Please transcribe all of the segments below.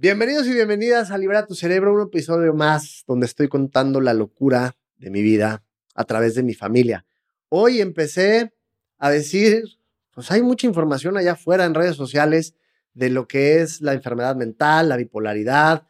Bienvenidos y bienvenidas a Libera tu Cerebro, un episodio más donde estoy contando la locura de mi vida a través de mi familia. Hoy empecé a decir, pues hay mucha información allá afuera en redes sociales de lo que es la enfermedad mental, la bipolaridad,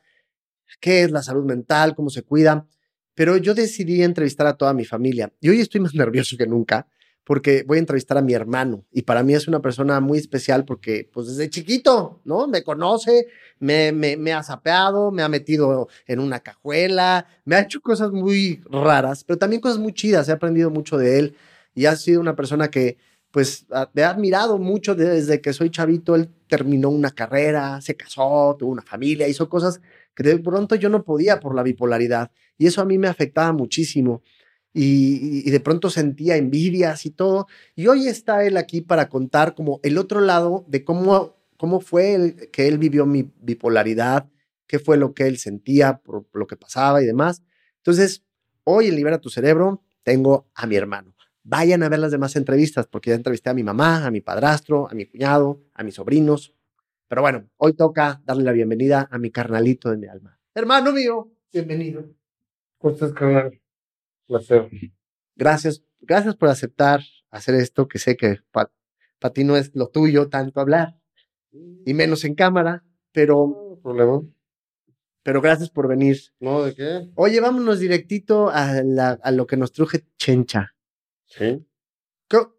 qué es la salud mental, cómo se cuida, pero yo decidí entrevistar a toda mi familia y hoy estoy más nervioso que nunca porque voy a entrevistar a mi hermano y para mí es una persona muy especial porque pues desde chiquito, ¿no? Me conoce, me, ha sapeado, me ha metido en una cajuela, me ha hecho cosas muy raras, pero también cosas muy chidas, he aprendido mucho de él y ha sido una persona que pues me ha admirado mucho desde que soy chavito, él terminó una carrera, se casó, tuvo una familia, hizo cosas que de pronto yo no podía por la bipolaridad y eso a mí me afectaba muchísimo y, de pronto sentía envidias y todo. Y hoy está él aquí para contar como el otro lado de cómo, cómo fue el, que él vivió mi bipolaridad, qué fue lo que él sentía por lo que pasaba y demás. Entonces, hoy en Libera tu Cerebro tengo a mi hermano. Vayan a ver las demás entrevistas, porque ya entrevisté a mi mamá, a mi padrastro, a mi cuñado, a mis sobrinos. Pero bueno, hoy toca darle la bienvenida a mi carnalito de mi alma. Hermano mío, bienvenido. ¿Cómo carnal? Placer. Gracias, gracias por aceptar hacer esto, que sé que para ti no es lo tuyo tanto hablar, y menos en cámara, pero... No problema. Pero gracias por venir. No, ¿de qué? Oye, vámonos directito a, la, a lo que nos truje Chencha. Sí.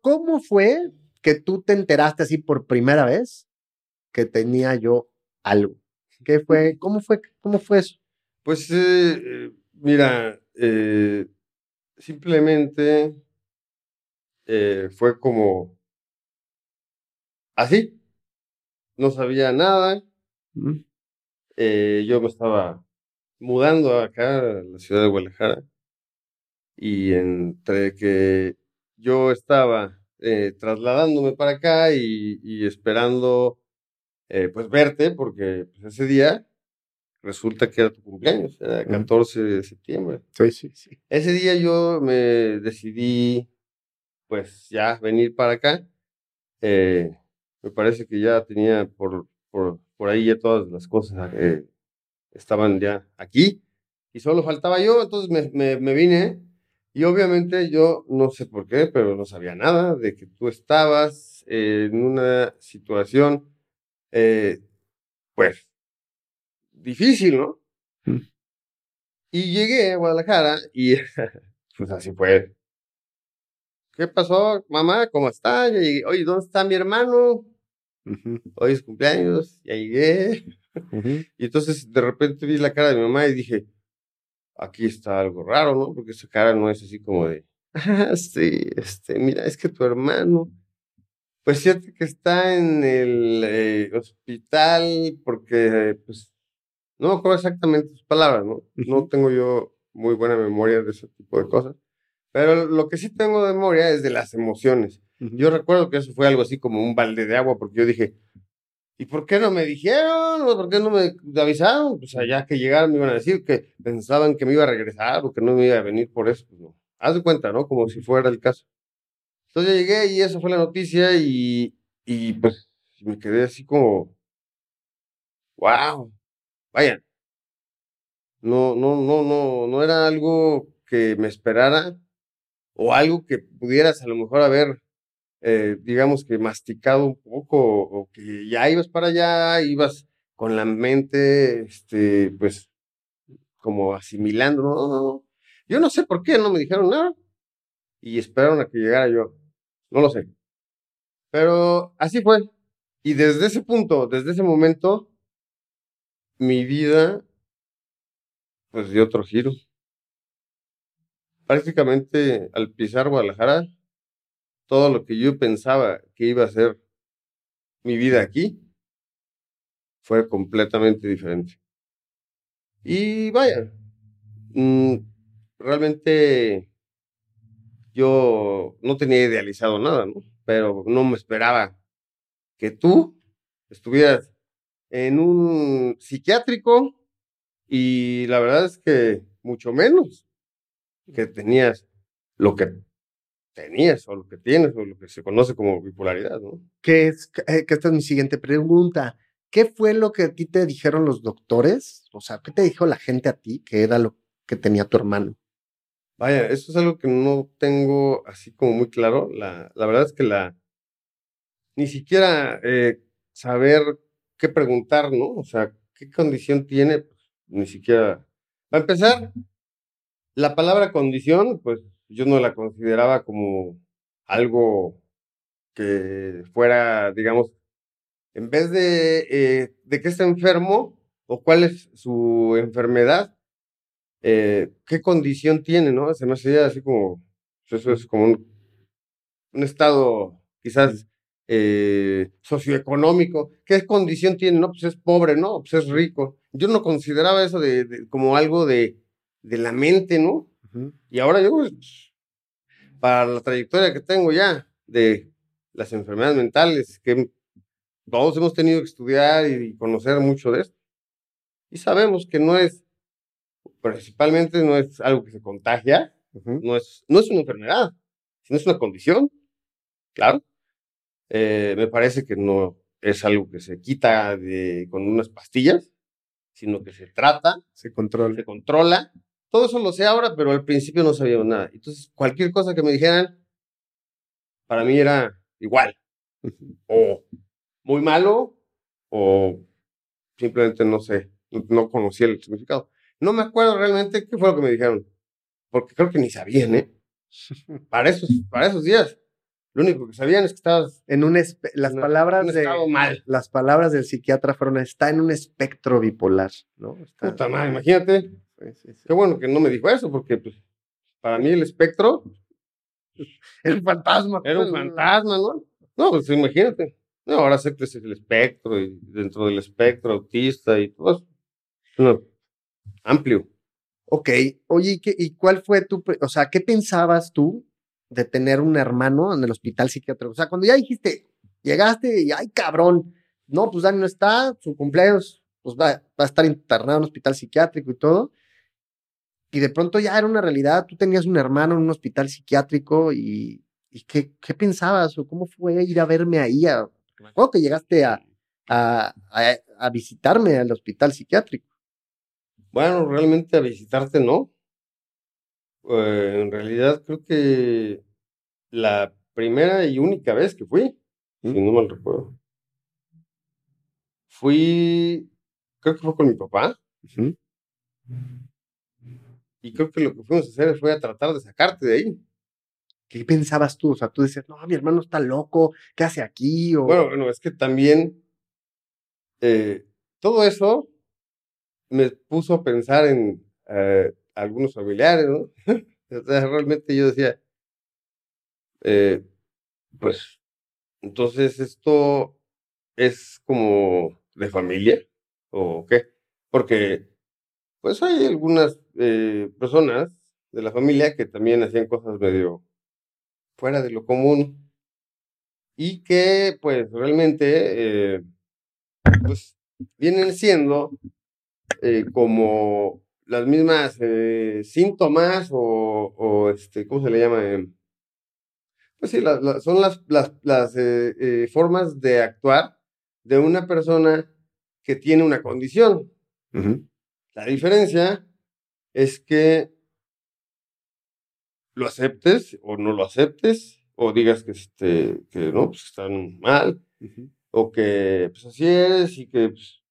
¿Cómo fue que tú te enteraste así por primera vez que tenía yo algo? ¿Qué fue? ¿Cómo fue? ¿Cómo fue eso? Pues, eh, mira, eh, simplemente eh, fue como así. No sabía nada. Eh, yo me estaba mudando acá a la ciudad de Guadalajara. Y entre que yo estaba eh, trasladándome para acá y, esperando pues verte, porque pues, ese día resulta que era tu cumpleaños, era el 14 de septiembre. Sí, sí, sí. Ese día yo me decidí, pues ya venir para acá. Eh, me parece que ya tenía por, por, por ahí ya todas las cosas eh, estaban ya aquí y solo faltaba yo, entonces me, me, me, vine y obviamente yo no sé por qué, pero no sabía nada de que tú estabas en una situación, eh, pues difícil, ¿no? Mm. Y llegué a Guadalajara y pues así fue. ¿Qué pasó, mamá? ¿Cómo está? Ya llegué. Oye, ¿dónde está mi hermano? Hoy es cumpleaños, ya llegué. Y entonces de repente vi la cara de mi mamá y dije, aquí está algo raro, ¿no? Porque esa cara no es así como de, ah, sí, este, mira, es que tu hermano, pues cierto que está en el eh, hospital porque, pues, no me acuerdo exactamente sus palabras, ¿no? No tengo yo muy buena memoria de ese tipo de cosas. Pero lo que sí tengo de memoria es de las emociones. Yo recuerdo que eso fue algo así como un balde de agua, porque yo dije, ¿y por qué no me dijeron? ¿Por qué no me avisaron? Pues allá que llegaron me iban a decir que pensaban que me iba a regresar o que no me iba a venir por eso. Pues no. Haz de cuenta, ¿no? Como si fuera el caso. Entonces llegué y eso fue la noticia y, y pues me quedé así como, wow, Vaya, no, no, no, no, no era algo que me esperara o algo que pudieras a lo mejor haber, eh, digamos que masticado un poco o que ya ibas para allá, ibas con la mente, este, pues, como asimilando, no, no, no. Yo no sé por qué no me dijeron nada y esperaron a que llegara yo. No lo sé. Pero así fue. Y desde ese punto, desde ese momento, mi vida, pues dio otro giro. Prácticamente al pisar Guadalajara, todo lo que yo pensaba que iba a ser mi vida aquí fue completamente diferente. Y vaya, mm, realmente yo no tenía idealizado nada, ¿no? Pero no me esperaba que tú estuvieras en un psiquiátrico y la verdad es que mucho menos que tenías lo que tenías o lo que tienes o lo que se conoce como bipolaridad, ¿no? Que es, eh, que esta es mi siguiente pregunta. ¿qué fue lo que a ti te dijeron los doctores? O sea, ¿qué te dijo la gente a ti que era lo que tenía tu hermano? Vaya, eso es algo que no tengo así como muy claro. La, la verdad es que la ni siquiera eh, saber qué preguntar, ¿no? O sea, qué condición tiene, pues, ni siquiera. Para empezar, la palabra condición, pues yo no la consideraba como algo que fuera, digamos, en vez de, eh, de que está enfermo o cuál es su enfermedad, eh, qué condición tiene, ¿no? Se me hacía así como, pues, eso es como un, un estado quizás eh, socioeconómico, qué condición tiene, ¿no? Pues es pobre, ¿no? Pues es rico. Yo no consideraba eso de, como algo de, de, la mente, ¿no? Y ahora yo, pues, para la trayectoria que tengo ya de las enfermedades mentales, que todos hemos tenido que estudiar y conocer mucho de esto. Y sabemos que no es principalmente no es algo que se contagia, no, es, no es una enfermedad, sino es una condición, claro. Eh, me parece que no es algo que se quita de, con unas pastillas, sino que se trata, se controla. se controla. Todo eso lo sé ahora, pero al principio no sabía nada. Entonces, cualquier cosa que me dijeran, para mí era igual. O muy malo, o simplemente no sé, no conocía el significado. No me acuerdo realmente qué fue lo que me dijeron, porque creo que ni sabían, ¿eh? Para esos, para esos días. Lo único que sabían es que estabas en un las palabras de mal. las palabras del psiquiatra fueron está en un espectro bipolar, ¿no? Puta madre, imagínate. Qué bueno que no me dijo eso porque pues para mí el espectro era un fantasma. Era un fantasma, ¿no? No, pues imagínate. No, ahora sé que es el espectro y dentro del espectro autista y todo eso. No, amplio. Ok, oye, ¿y, cuál fue tu, o sea, qué pensabas tú de tener un hermano en el hospital psiquiátrico? O sea, cuando ya dijiste, llegaste y, ay, cabrón, no, pues Dani no está, su cumpleaños, pues va, va a estar internado en un hospital psiquiátrico y todo. Y de pronto ya era una realidad, tú tenías un hermano en un hospital psiquiátrico y, y ¿qué, ¿qué, pensabas o cómo fue ir a verme ahí? A, acuerdo que llegaste a, a, a visitarme al hospital psiquiátrico. Bueno, realmente a visitarte no. Eh, en realidad creo que la primera y única vez que fui, si no mal recuerdo, fui, creo que fue con mi papá. Y creo que lo que fuimos a hacer fue a tratar de sacarte de ahí. ¿Qué pensabas tú? O sea, tú decías, no, mi hermano está loco, ¿qué hace aquí? O... Bueno, bueno, es que también eh, todo eso me puso a pensar en eh, algunos familiares, ¿no? sea, realmente yo decía, eh, pues, entonces esto es como de familia, ¿o qué? Porque, pues hay algunas eh, personas de la familia que también hacían cosas medio fuera de lo común y que, pues, realmente, pues, vienen siendo eh, como las mismas eh, síntomas o, o, este, ¿cómo se le llama? Eh, pues sí, son las, las, las formas de actuar de una persona que tiene una condición. La diferencia es que lo aceptes o no lo aceptes, o digas que, este, que no, pues están mal, o que pues así es y que pues,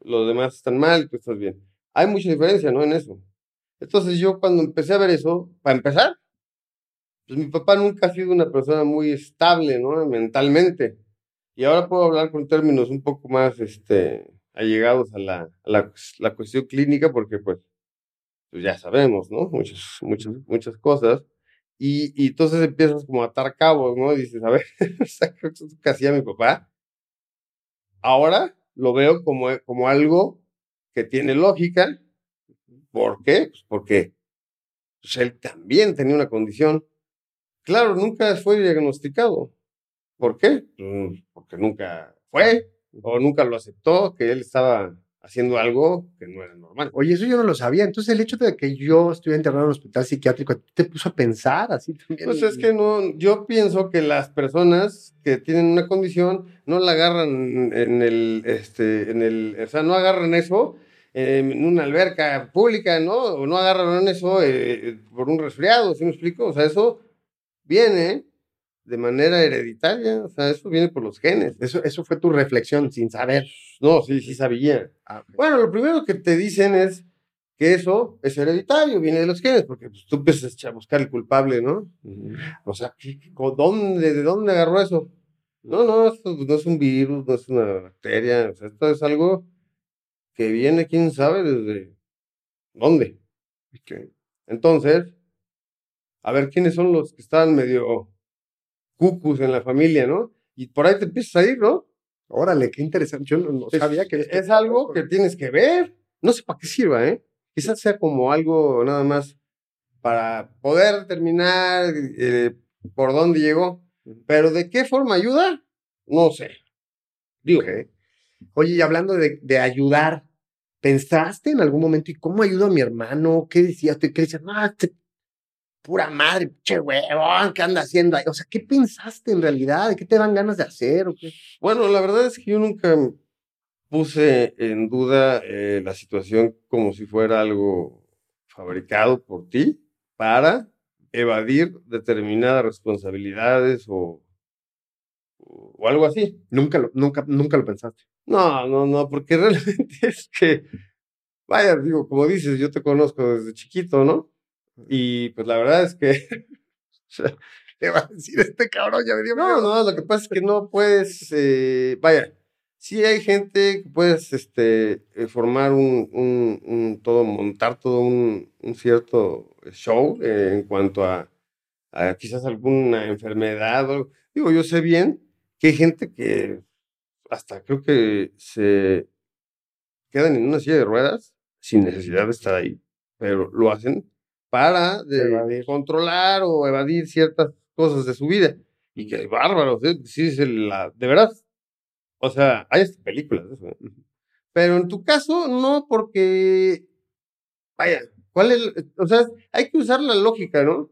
los demás están mal y tú estás bien. Hay mucha diferencia, ¿no? En eso. Entonces yo cuando empecé a ver eso, para empezar, pues mi papá nunca ha sido una persona muy estable, ¿no? Mentalmente. Y ahora puedo hablar con términos un poco más, este, allegados a la, a la, cuestión clínica porque pues, pues, ya sabemos, ¿no? Muchas, muchas, muchas cosas. Y, y, entonces empiezas como a atar cabos, ¿no? Y dices, a ver, ¿qué hacía mi papá? Ahora lo veo como, como algo que tiene lógica. ¿Por qué? Pues porque pues, él también tenía una condición. Claro, nunca fue diagnosticado. ¿Por qué? Pues, porque nunca fue o nunca lo aceptó que él estaba haciendo algo que no era normal. Oye, eso yo no lo sabía. Entonces, el hecho de que yo estuviera internado en un hospital psiquiátrico ¿a ti te puso a pensar así también. Pues es que no, yo pienso que las personas que tienen una condición no la agarran en el, este, en el, o sea, no agarran eso en una alberca pública, ¿no? O no agarran eso eh, por un resfriado, ¿sí me explico? O sea, eso viene de manera hereditaria, o sea, eso viene por los genes. Eso, eso fue tu reflexión sin saber. No, sí, sí sabía. Ah. Bueno, lo primero que te dicen es que eso es hereditario, viene de los genes, porque pues, tú empiezas a buscar el culpable, ¿no? O sea, ¿qué- qué- co- ¿dónde, ¿de dónde agarró eso? No, no, esto no es un virus, no es una bacteria, o sea, esto es algo que viene, quién sabe, desde dónde. Entonces, a ver quiénes son los que están medio cucus en la familia, ¿no? Y por ahí te empiezas a ir, ¿no? Órale, qué interesante. Yo no, no Es- sabía que es algo que tienes que ver. No sé para qué sirva, ¿eh? Quizás sea como algo nada más para poder determinar eh, por dónde llegó. Pero de qué forma ayuda, no sé. Digo, Ok. Oye, y hablando de, ayudar, ¿pensaste en algún momento y cómo ayudo a mi hermano? ¿Qué decías? ¿Qué decías? No, este, pura madre, che huevón, ¿qué anda haciendo ahí? O sea, ¿qué pensaste en realidad? ¿Qué te dan ganas de hacer? ¿O qué? bueno, la verdad es que yo nunca puse en duda eh, la situación como si fuera algo fabricado por ti para evadir determinadas responsabilidades o, o- algo así. Nunca lo, nunca, nunca lo pensaste. No, no, no, porque realmente es que, vaya, digo, como dices, yo te conozco desde chiquito, ¿no? Y pues la verdad es que, Te va a decir este cabrón, ya me dio no, miedo. no, lo que pasa es que no puedes, eh, vaya, sí hay gente que puedes, este, eh, formar un, un, un todo, montar todo un, un cierto show eh, en cuanto a, a quizás alguna enfermedad o. Digo, yo sé bien que hay gente que hasta creo que se quedan en una silla de ruedas sin necesidad de estar ahí, pero lo hacen para de- controlar o evadir ciertas cosas de su vida. Y que bárbaros, ¿eh? Sí, la, de verdad. O sea, hay películas de eso. ¿eh? Pero en tu caso, no, porque, vaya, ¿cuál es? O sea, hay que usar la lógica, ¿no? O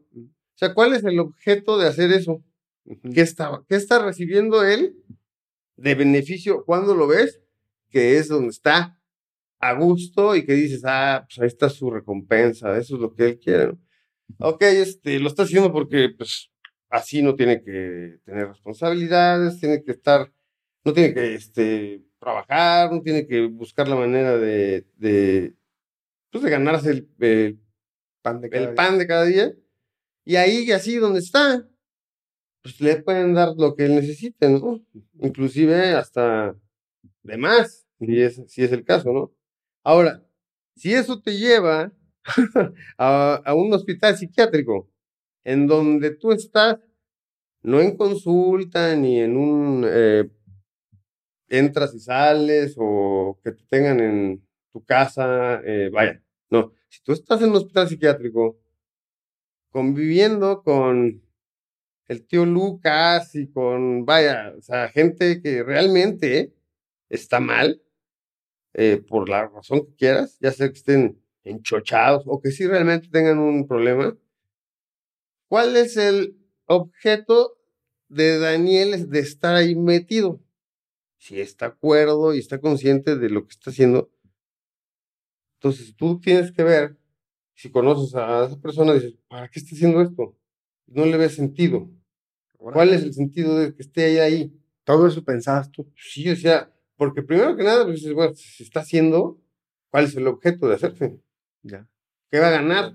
sea, ¿cuál es el objeto de hacer eso? ¿Qué está, qué está recibiendo él de beneficio cuando lo ves? Que es donde está a gusto y que dices, ah, pues ahí está su recompensa, eso es lo que él quiere. ¿no? Ok, este, lo está haciendo porque, pues, así no tiene que tener responsabilidades, tiene que estar, no tiene que, este, trabajar, no tiene que buscar la manera de, de pues, de ganarse el, el Pan de cada el día. pan de cada día. Y ahí, así donde está, pues le pueden dar lo que él necesite, ¿no? Inclusive hasta de más, si es, si es el caso, ¿no? Ahora, si eso te lleva a, a un hospital psiquiátrico, en donde tú estás, no en consulta, ni en un eh, entras y sales, o que te tengan en tu casa, eh, vaya, no, si tú estás en un hospital psiquiátrico conviviendo con el tío Lucas y con, vaya, o sea, gente que realmente está mal, eh, por la razón que quieras, ya sea que estén enchochados o que sí realmente tengan un problema, ¿cuál es el objeto de Daniel de estar ahí metido? Si está acuerdo y está consciente de lo que está haciendo, entonces tú tienes que ver, si conoces a esa persona, dices, ¿para qué está haciendo esto? No le ves sentido. ¿Cuál es el sentido de que esté ahí? ahí? Todo eso pensabas tú. Sí, o sea, porque primero que nada, pues bueno, si se está haciendo, ¿cuál es el objeto de hacerse? Ya. ¿Qué va a ganar?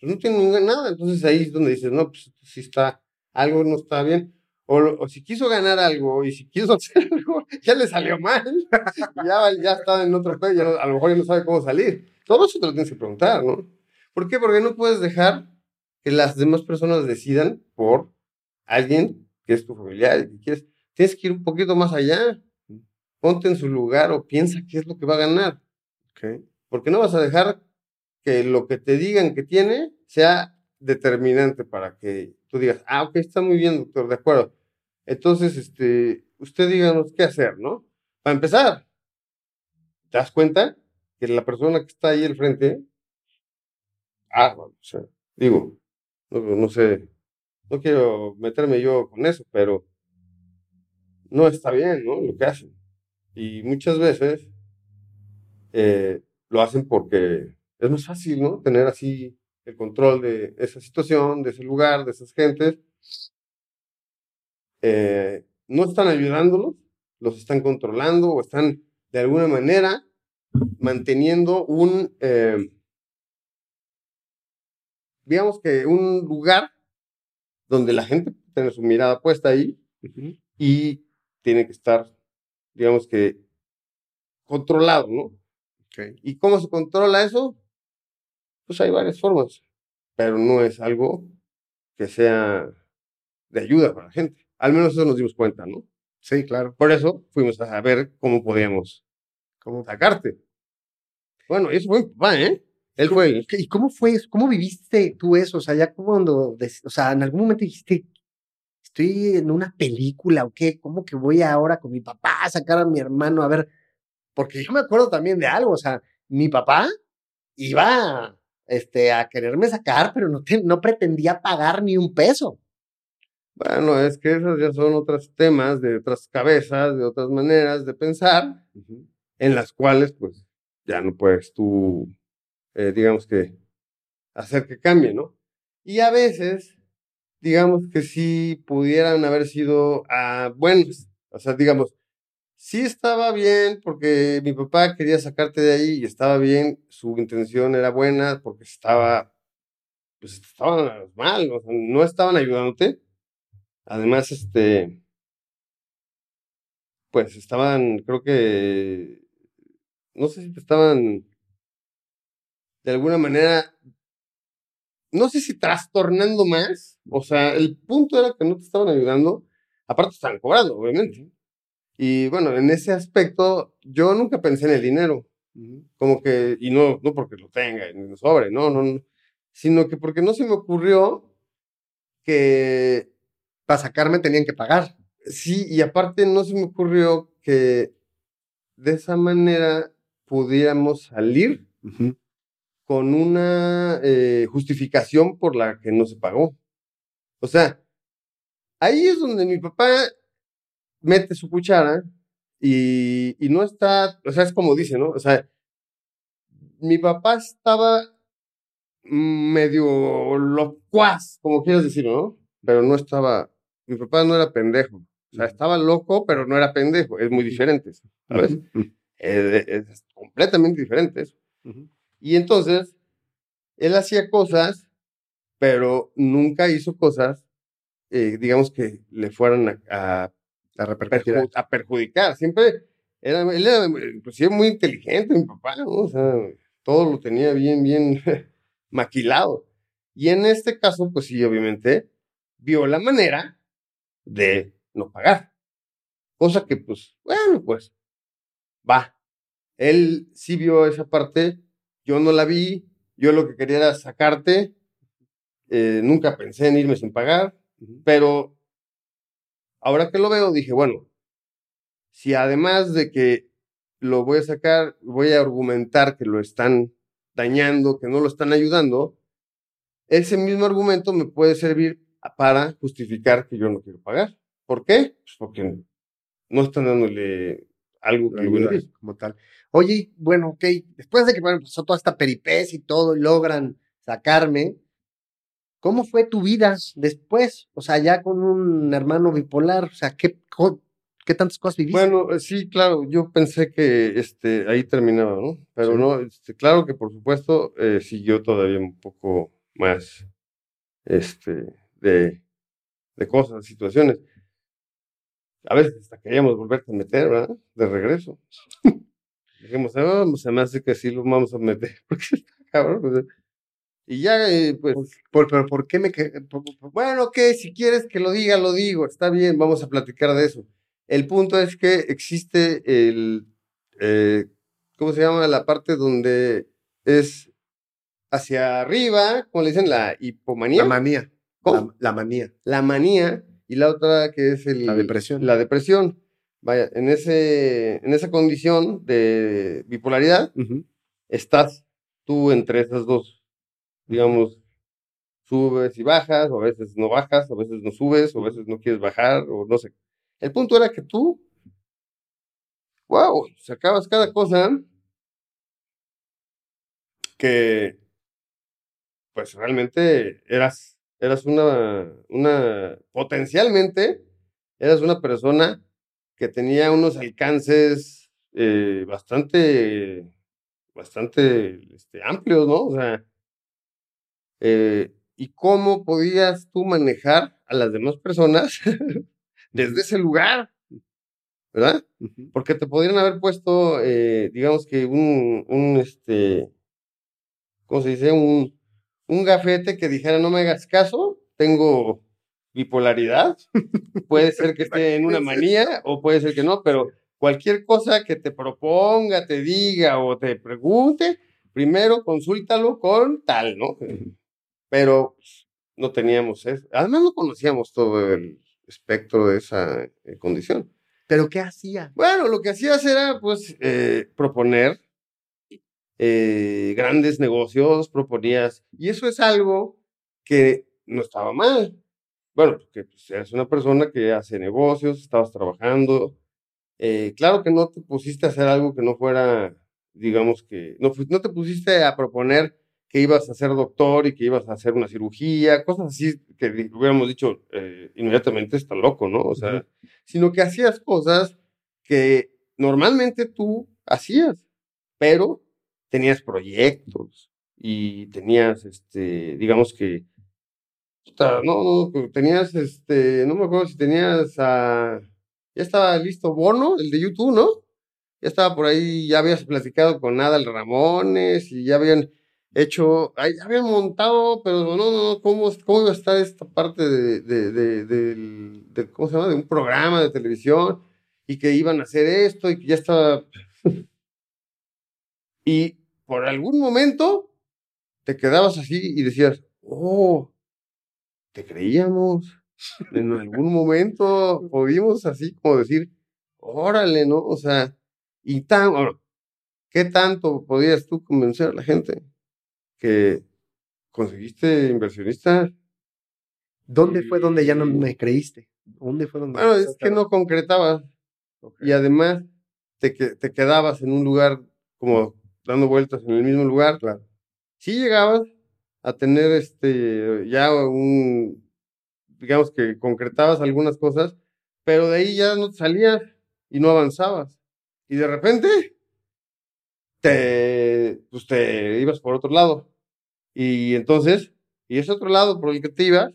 Pues no tiene nada. Entonces ahí es donde dices, no, pues si está, algo no está bien. O, o si quiso ganar algo y si quiso hacer algo, ya le salió mal. ya, ya está en otro pedo, ya no- a lo mejor ya no sabe cómo salir. Todo eso te lo tienes que preguntar, ¿no? ¿Por qué? Porque no puedes dejar que las demás personas decidan por alguien que es tu familiar y que quieres. Tienes que ir un poquito más allá. Ponte en su lugar o piensa qué es lo que va a ganar. Ok. Porque no vas a dejar que lo que te digan que tiene sea determinante para que tú digas, ah, ok, está muy bien, doctor, de acuerdo. Entonces, este, usted díganos qué hacer, ¿no? Para empezar, te das cuenta que la persona que está ahí al frente, ah, o sea, digo, no, no sé, no quiero meterme yo con eso, pero no está bien, ¿no? Lo que hacen. Y muchas veces eh, lo hacen porque es más fácil, ¿no? Tener así el control de esa situación, de ese lugar, de esas gentes. Eh, no están ayudándolos, los están controlando o están de alguna manera manteniendo un, eh, digamos que un lugar donde la gente tiene su mirada puesta ahí y tiene que estar, digamos que, controlado, ¿no? ¿Y cómo se controla eso? Pues hay varias formas, pero no es algo que sea de ayuda para la gente. Al menos eso nos dimos cuenta, ¿no? Sí, claro. Por eso fuimos a ver cómo podíamos cómo sacarte. Bueno, eso fue mi papá, ¿eh? Él fue. ¿Y cómo fue eso? ¿Cómo viviste tú eso? O sea, ya cuando, o sea, en algún momento dijiste, estoy en una película o qué, ¿cómo que voy ahora con mi papá a sacar a mi hermano a ver? Porque yo me acuerdo también de algo, o sea, mi papá iba este, a quererme sacar, pero no, no pretendía pagar ni un peso. Bueno, es que esos ya son otros temas de otras cabezas, de otras maneras de pensar, en las cuales pues ya no puedes tú, eh, digamos que, hacer que cambie, ¿no? Y a veces, digamos que sí pudieran haber sido ah, buenos, o sea, digamos, sí estaba bien porque mi papá quería sacarte de ahí y estaba bien, su intención era buena porque estaba, pues estaban mal, o sea, no estaban ayudándote. Además, este, pues estaban, creo que no sé si te estaban de alguna manera, no sé si trastornando más, o sea, el punto era que no te estaban ayudando, aparte estaban cobrando, obviamente. Y bueno, en ese aspecto, yo nunca pensé en el dinero, como que, y no, no porque lo tenga, ni lo sobre, no, no, no, sino que porque no se me ocurrió que para sacarme tenían que pagar. Sí, y aparte no se me ocurrió que de esa manera pudiéramos salir con una eh, justificación por la que no se pagó. O sea, ahí es donde mi papá mete su cuchara y, y no está, o sea, es como dice, ¿no? O sea, mi papá estaba medio locuaz, como quieras decir, ¿no? Pero no estaba, mi papá no era pendejo. O sea, estaba loco, pero no era pendejo. Es muy diferente, ¿sabes? es, completamente diferente eso. Y entonces, él hacía cosas, pero nunca hizo cosas, eh, digamos, que le fueran a, a, perjudicar. Siempre era, él era inclusive muy inteligente, mi papá, todo lo tenía bien, bien maquilado. Y en este caso, pues sí, obviamente, vio la manera de no pagar. Cosa que, pues, bueno, pues, va. Él sí vio esa parte, yo no la vi, yo lo que quería era sacarte, eh, nunca pensé en irme sin pagar, pero ahora que lo veo dije, bueno, si además de que lo voy a sacar, voy a argumentar que lo están dañando, que no lo están ayudando, ese mismo argumento me puede servir para justificar que yo no quiero pagar. ¿Por qué? Pues porque no están dándole algo que como tal. Oye, bueno, ok, después de que pasó toda esta peripecia y todo, y logran sacarme, ¿cómo fue tu vida después? O sea, ya con un hermano bipolar, o sea, ¿qué, qué tantas cosas viviste? Bueno, eh, sí, claro, yo pensé que este, ahí terminaba, ¿no? Pero no, este, claro que por supuesto eh, siguió todavía un poco más este, de, de cosas, situaciones a veces hasta queríamos volverte a meter, ¿verdad? De regreso. Dijimos, ah, pues, se me hace que sí lo vamos a meter, porque está cabrón. Pues, y ya, eh, pues. Por, pero ¿por qué me.? bueno, ok, si quieres que lo diga, lo digo. Está bien, vamos a platicar de eso. El punto es que existe el. Eh, ¿Cómo se llama? La parte donde es hacia arriba, ¿cómo le dicen? La hipomanía. La manía. ¿Cómo? la manía. La manía y la otra que es el, la depresión. La depresión. Vaya, en, ese, en esa condición de bipolaridad, estás tú entre esas dos, digamos, subes y bajas, o a veces no bajas, o a veces no subes, o a veces no quieres bajar, o no sé. El punto era que tú, wow, sacabas cada cosa que, pues realmente eras, eras una, una, potencialmente, eras una persona que tenía unos alcances eh, bastante, bastante este, amplios, ¿no? O sea, eh, y cómo podías tú manejar a las demás personas desde ese lugar, ¿verdad? Porque te podrían haber puesto, eh, digamos que un, un, este, ¿cómo se dice? Un, un gafete que dijera, no me hagas caso, tengo bipolaridad, puede ser que esté en una manía o puede ser que no, pero cualquier cosa que te proponga, te diga o te pregunte, primero consúltalo con tal, ¿no? pero no teníamos eso. Además no conocíamos todo el espectro de esa eh, condición. ¿Pero qué hacía? Bueno, lo que hacías era, pues, eh, proponer eh, grandes negocios, proponías, y eso es algo que no estaba mal. Bueno, porque pues, eres una persona que hace negocios, estabas trabajando. claro que no te pusiste a hacer algo que no fuera, digamos que, no, no te pusiste a proponer que ibas a ser doctor y que ibas a hacer una cirugía, cosas así que hubiéramos dicho eh, inmediatamente está loco, ¿no? O sea, sino que hacías cosas que normalmente tú hacías, pero tenías proyectos y tenías, este, digamos que, no, no, tenías, este, no me acuerdo si tenías, ya estaba listo Bono, el de YouTube, ¿no? Ya estaba por ahí, ya habías platicado con Adal Ramones y ya habían hecho, ahí habían montado, pero no, no, no, ¿cómo, cómo iba a estar esta parte de, de, de, ¿cómo se llama? De un programa de televisión y que iban a hacer esto y que ya estaba... y por algún momento te quedabas así y decías, oh, te creíamos. En algún momento pudimos así como decir, órale, ¿no? O sea, y tan, ¿qué tanto podías tú convencer a la gente? que conseguiste inversionistas. ¿Dónde fue donde ya no me creíste? ¿Dónde fue donde? Bueno, es que no concretabas. Y además te, te quedabas en un lugar como dando vueltas en el mismo lugar. Claro. Sí llegabas a tener este ya un digamos que concretabas algunas cosas, pero de ahí ya no salías y no avanzabas. Y de repente te, pues te ibas por otro lado. Y entonces, y ese otro lado por el que te ibas,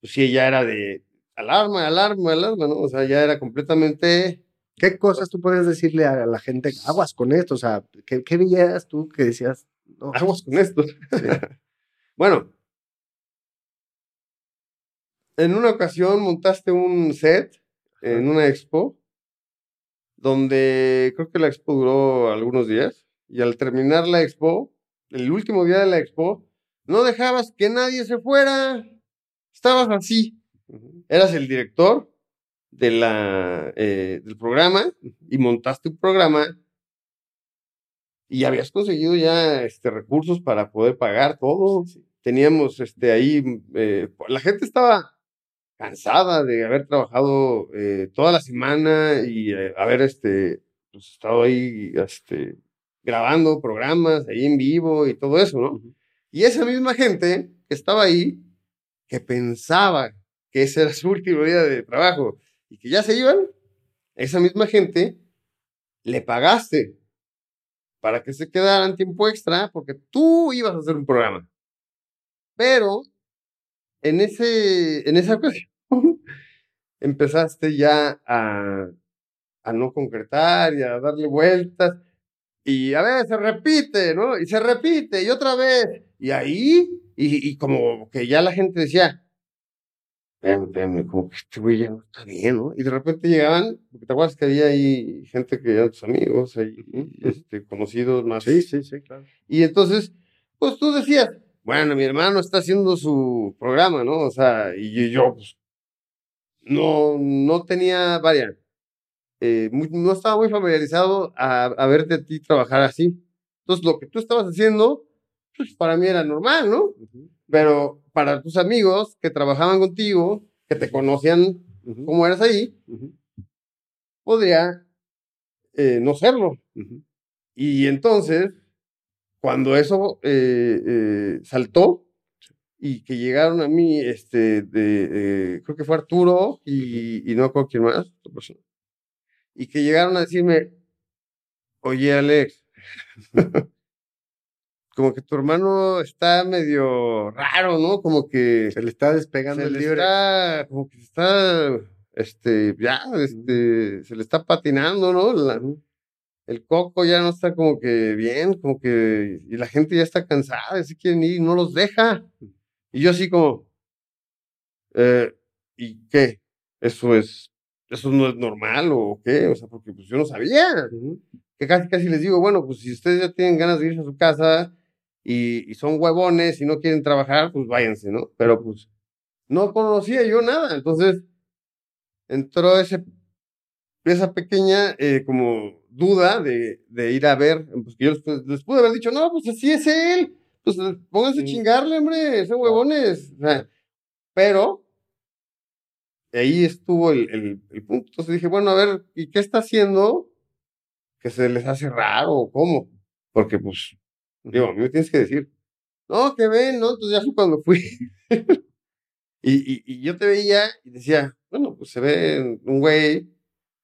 pues sí, ya era de alarma, alarma, alarma, ¿no? O sea, ya era completamente... ¿Qué cosas tú puedes decirle a la gente, aguas con esto? O sea, ¿qué, qué veías tú que decías, no, aguas con esto? Bueno, en una ocasión montaste un set en una expo, donde creo que la expo duró algunos días. Y al terminar la expo, el último día de la expo, no dejabas que nadie se fuera. Estabas así. Eras el director de la, eh, del programa y montaste un programa y habías conseguido ya este, recursos para poder pagar todo. Teníamos este, ahí, eh, la gente estaba cansada de haber trabajado eh, toda la semana y haber este, pues, estado ahí este, grabando programas ahí en vivo y todo eso, ¿no? Y esa misma gente que estaba ahí, que pensaba que ese era su último día de trabajo y que ya se iban, esa misma gente le pagaste para que se quedaran tiempo extra porque tú ibas a hacer un programa. Pero en, ese, en esa ocasión empezaste ya a, a no concretar y a darle vueltas y a ver, se repite, ¿no? Y se repite, y otra vez. Y ahí, y, y como que ya la gente decía, espérame, como que este güey ya no está bien, ¿no? Y de repente llegaban, porque te acuerdas que había ahí gente que eran tus amigos, ahí, este, conocidos más. Sí, sí, sí, claro. Y entonces, pues tú decías, bueno, mi hermano está haciendo su programa, ¿no? O sea, y yo, pues, no, no tenía, varias eh, muy- no estaba muy familiarizado a, a verte a ti trabajar así. Entonces, lo que tú estabas haciendo, pues para mí era normal, ¿no? Pero para tus amigos que trabajaban contigo, que te conocían cómo eras ahí, podría eh, no serlo. Y entonces, cuando eso eh, eh, saltó y que llegaron a mí, este, de, creo que fue Arturo y, y no recuerdo quién más, otra persona, y que llegaron a decirme, oye Alex, como que tu hermano está medio raro, ¿no? Como que Se le está despegando se el le libre. está, como que está, este, ya, este, se le está patinando, ¿no? La- el coco ya no está como que bien, como que, y la gente ya está cansada, se quieren ir, y no los deja. Y yo así como, eh, ¿y qué? ¿Eso es, eso no es normal o qué? O sea, porque pues yo no sabía. Que casi casi les digo, bueno, pues si ustedes ya tienen ganas de irse a su casa y, y son huevones y no quieren trabajar, pues váyanse, ¿no? Pero pues no conocía yo nada. Entonces entró ese, esa pequeña eh, como duda de, de ir a ver, pues que yo les, les pude haber dicho, no, pues así es él, pues pónganse a Sí. chingarle, hombre, son huevones. O sea, pero ahí estuvo el, el, el punto. Entonces dije, bueno, a ver, ¿y qué está haciendo que se les hace raro o cómo? Porque pues, digo, a mí me tienes que decir, no, que ven, ¿no? Entonces ya fue cuando fui. y, y, y yo te veía y decía, bueno, pues se ve un güey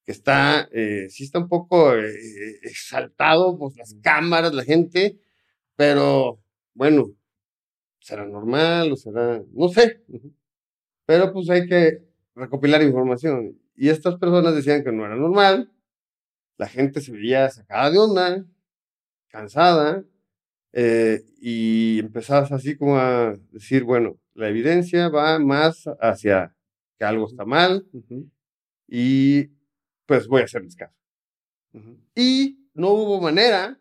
que está, eh, sí está un poco eh, exaltado, pues las cámaras, la gente, pero bueno, será normal o será, no sé, pero pues hay que recopilar información. Y estas personas decían que no era normal, la gente se veía sacada de onda, cansada, eh, y empezabas así como a decir, bueno, la evidencia va más hacia que algo está mal y pues voy a hacerles caso. Y no hubo manera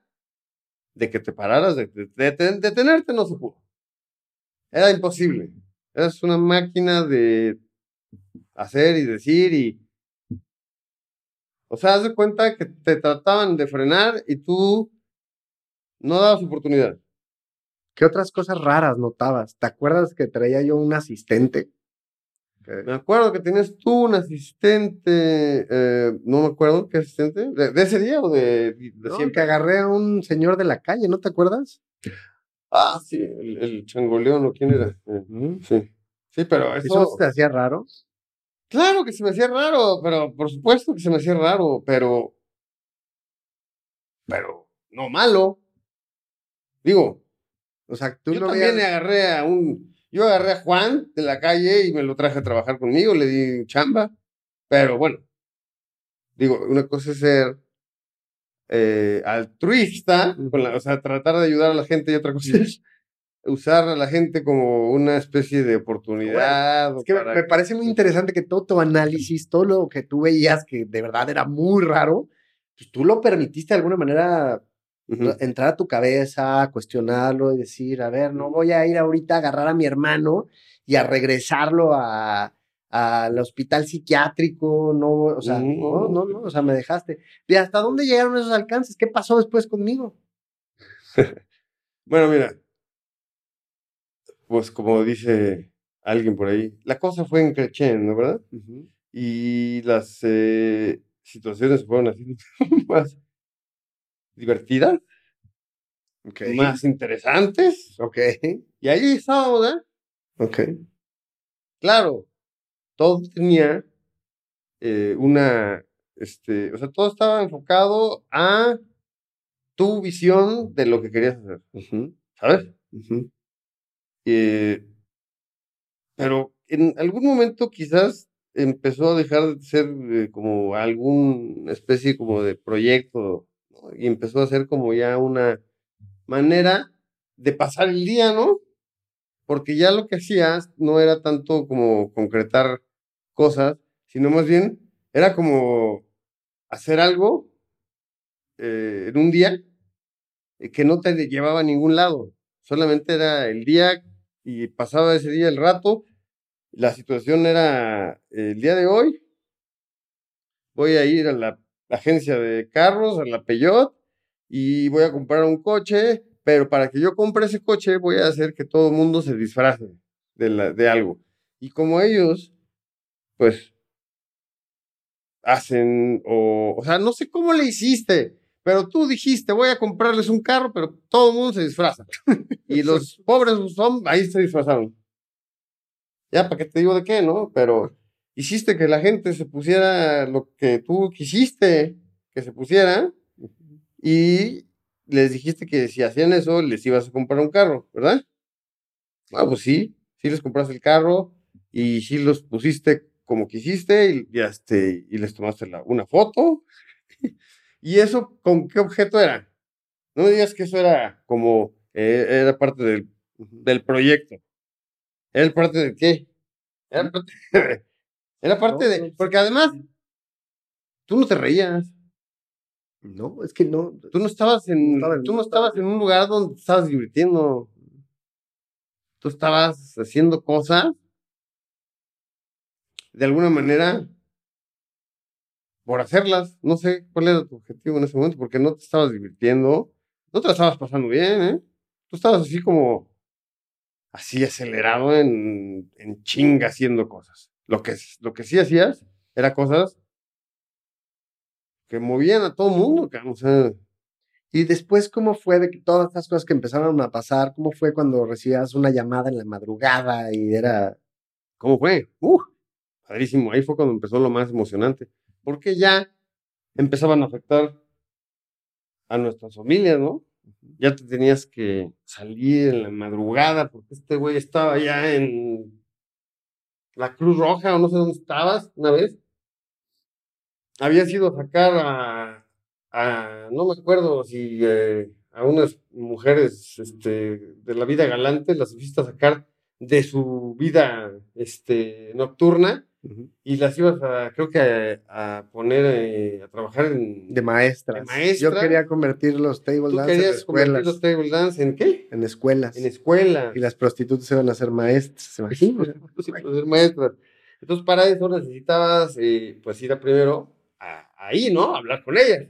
de que te pararas, de, de, de- de detenerte no se pudo. Era imposible. Eras una máquina de hacer y decir y... O sea, haz de cuenta que te trataban de frenar y tú no dabas oportunidad. ¿Qué otras cosas raras notabas? ¿Te acuerdas que traía yo un asistente? Me acuerdo que tenías tú un asistente, eh, no me acuerdo qué asistente, de, de ese día o de, de No, siempre. que agarré a un señor de la calle, ¿no te acuerdas? Ah, sí, el, el changoleón, ¿o quién era? Sí. Sí, pero ¿Eso eso, te hacía raro? claro que se me hacía raro, pero por supuesto que se me hacía raro, pero, pero no malo. Digo, O sea, tú yo no también veías- agarré a un, yo agarré a Juan de la calle y me lo traje a trabajar conmigo, le di chamba, pero bueno, digo, una cosa es ser eh, altruista, con la- o sea, tratar de ayudar a la gente y otra cosa es usar a la gente como una especie de oportunidad. Es que para me parece muy interesante que todo tu análisis, todo lo que tú veías que de verdad era muy raro, pues tú lo permitiste de alguna manera Entrar a tu cabeza, cuestionarlo y decir, a ver, no voy a ir ahorita a agarrar a mi hermano y a regresarlo a al hospital psiquiátrico, no, o sea, no, no, no, o sea, me dejaste. ¿Y hasta dónde llegaron esos alcances? ¿Qué pasó después conmigo? Bueno, mira, pues como dice alguien por ahí, la cosa fue en creciendo, ¿verdad? Y las eh, situaciones fueron así más divertidas, Ok. más interesantes. Ok. Y ahí. Ok. Claro, todo tenía eh, una, este, o sea, todo estaba enfocado a tu visión de lo que querías hacer, ¿sabes? Eh, pero en algún momento quizás empezó a dejar de ser eh, como alguna especie como de proyecto. Y empezó a ser como ya una manera de pasar el día, ¿no? Porque ya lo que hacías no era tanto como concretar cosas, sino más bien era como hacer algo eh, en un día eh, que no te llevaba a ningún lado. Solamente era el día y pasaba ese día el rato. La situación era el día de hoy. Voy a ir a la la agencia de carros, a la Peyot, y voy a comprar un coche, pero para que yo compre ese coche voy a hacer que todo el mundo se disfrace de, la, de algo. Y como ellos, pues, hacen, o, o sea, no sé cómo le hiciste, pero tú dijiste, voy a comprarles un carro, pero todo el mundo se disfraza. y los pobres son, ahí se disfrazaron. Ya, ¿para qué te digo de qué, no? Pero hiciste que la gente se pusiera lo que tú quisiste que se pusiera y les dijiste que si hacían eso les ibas a comprar un carro, ¿verdad? Ah, pues sí, sí les compraste el carro y sí los pusiste como quisiste y, y, este, y les tomaste la, una foto. ¿Y eso con qué objeto era? No me digas que eso era como, eh, era parte del, del proyecto. ¿Era parte de qué? Era parte de, era parte de, porque además, tú no te reías. No, es que no. Tú no estabas en, tú no estabas en un lugar donde estabas divirtiendo. Tú estabas haciendo cosas de alguna manera por hacerlas. No sé cuál era tu objetivo en ese momento, porque no te estabas divirtiendo, no te la estabas pasando bien, ¿eh? Tú estabas así como, así acelerado en, en chinga haciendo cosas. Lo que, lo que sí hacías era cosas que movían a todo el mundo, o sea. Y después, ¿cómo fue de que todas estas cosas que empezaron a pasar? ¿Cómo fue cuando recibías una llamada en la madrugada y era... ¿Cómo fue? Uh, padrísimo. Ahí fue cuando empezó lo más emocionante. Porque ya empezaban a afectar a nuestras familias, ¿no? Ya te tenías que salir en la madrugada porque este güey estaba ya en la Cruz Roja o no sé dónde estabas una vez. Habías ido a sacar a, a no me acuerdo si eh, a unas mujeres este, de la vida galante, las fuiste a sacar de su vida este, nocturna y las ibas a, creo que a, poner eh, a trabajar en, de maestras. maestra. Yo quería convertir los table ¿Tú dance en escuelas. convertir los table dance en qué? En escuelas. En escuela. Y las prostitutas iban a ser maestras, ¿se imaginan? Sí, pues, ser maestras. Entonces, para eso necesitabas, eh, pues, ir a primero a- ahí, ¿no? A hablar con ellas.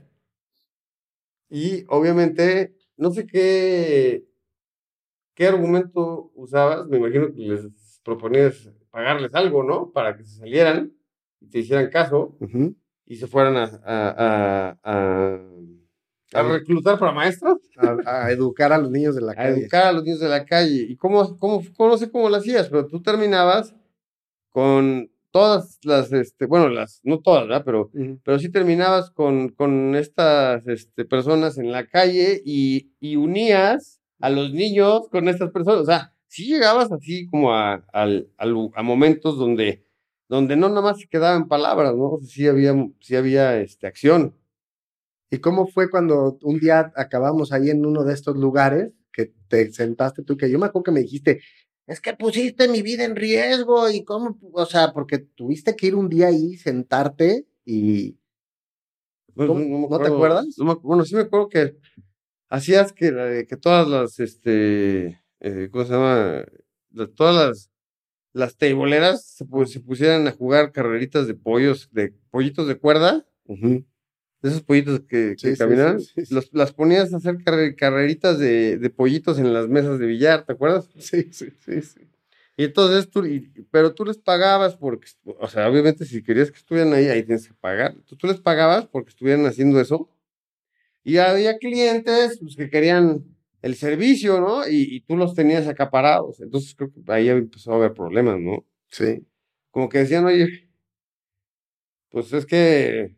Y, obviamente, no sé qué, qué argumento usabas. Me imagino que les proponías pagarles algo, ¿no? Para que se salieran y te hicieran caso y se fueran a, a, a, a, a reclutar para maestros. a, a educar a los niños de la a calle. educar a los niños de la calle. ¿Y cómo, cómo, cómo- no sé cómo lo hacías, pero tú terminabas con todas las, este, bueno, las, no todas, ¿verdad? Pero, pero sí terminabas con, con estas este, personas en la calle y, y unías a los niños con estas personas. O sea, sí llegabas así como a, al- al- a momentos donde, donde no nada más se quedaban palabras, ¿no? O sea, sí había, sí había este, acción. ¿Y cómo fue cuando un día acabamos ahí en uno de estos lugares que te sentaste tú? Que yo me acuerdo que me dijiste, es que pusiste mi vida en riesgo y cómo, o sea, porque tuviste que ir un día ahí, sentarte y... Pues, ¿Cómo? me ¿No te acuerdo, acuerdas? no me bueno, sí me acuerdo que hacías que, que todas las, este, eh, ¿cómo se llama? La- todas las, las teiboleras se, pu- se pusieran a jugar carreritas de pollos, de pollitos de cuerda, de esos pollitos que, que Sí, sí, caminan, sí, sí, sí. los- las ponías a hacer carre- carreritas de, de pollitos en las mesas de billar, ¿te acuerdas? Sí, sí, sí, sí. Y entonces tú, y- pero tú les pagabas porque, o sea, obviamente si querías que estuvieran ahí, ahí tienes que pagar. Tú, tú les pagabas porque estuvieran haciendo eso. Y había clientes pues, que querían el servicio, ¿no? Y, y tú los tenías acaparados. Entonces creo que ahí empezó a haber problemas, ¿no? Sí, Como que decían, oye, pues es que,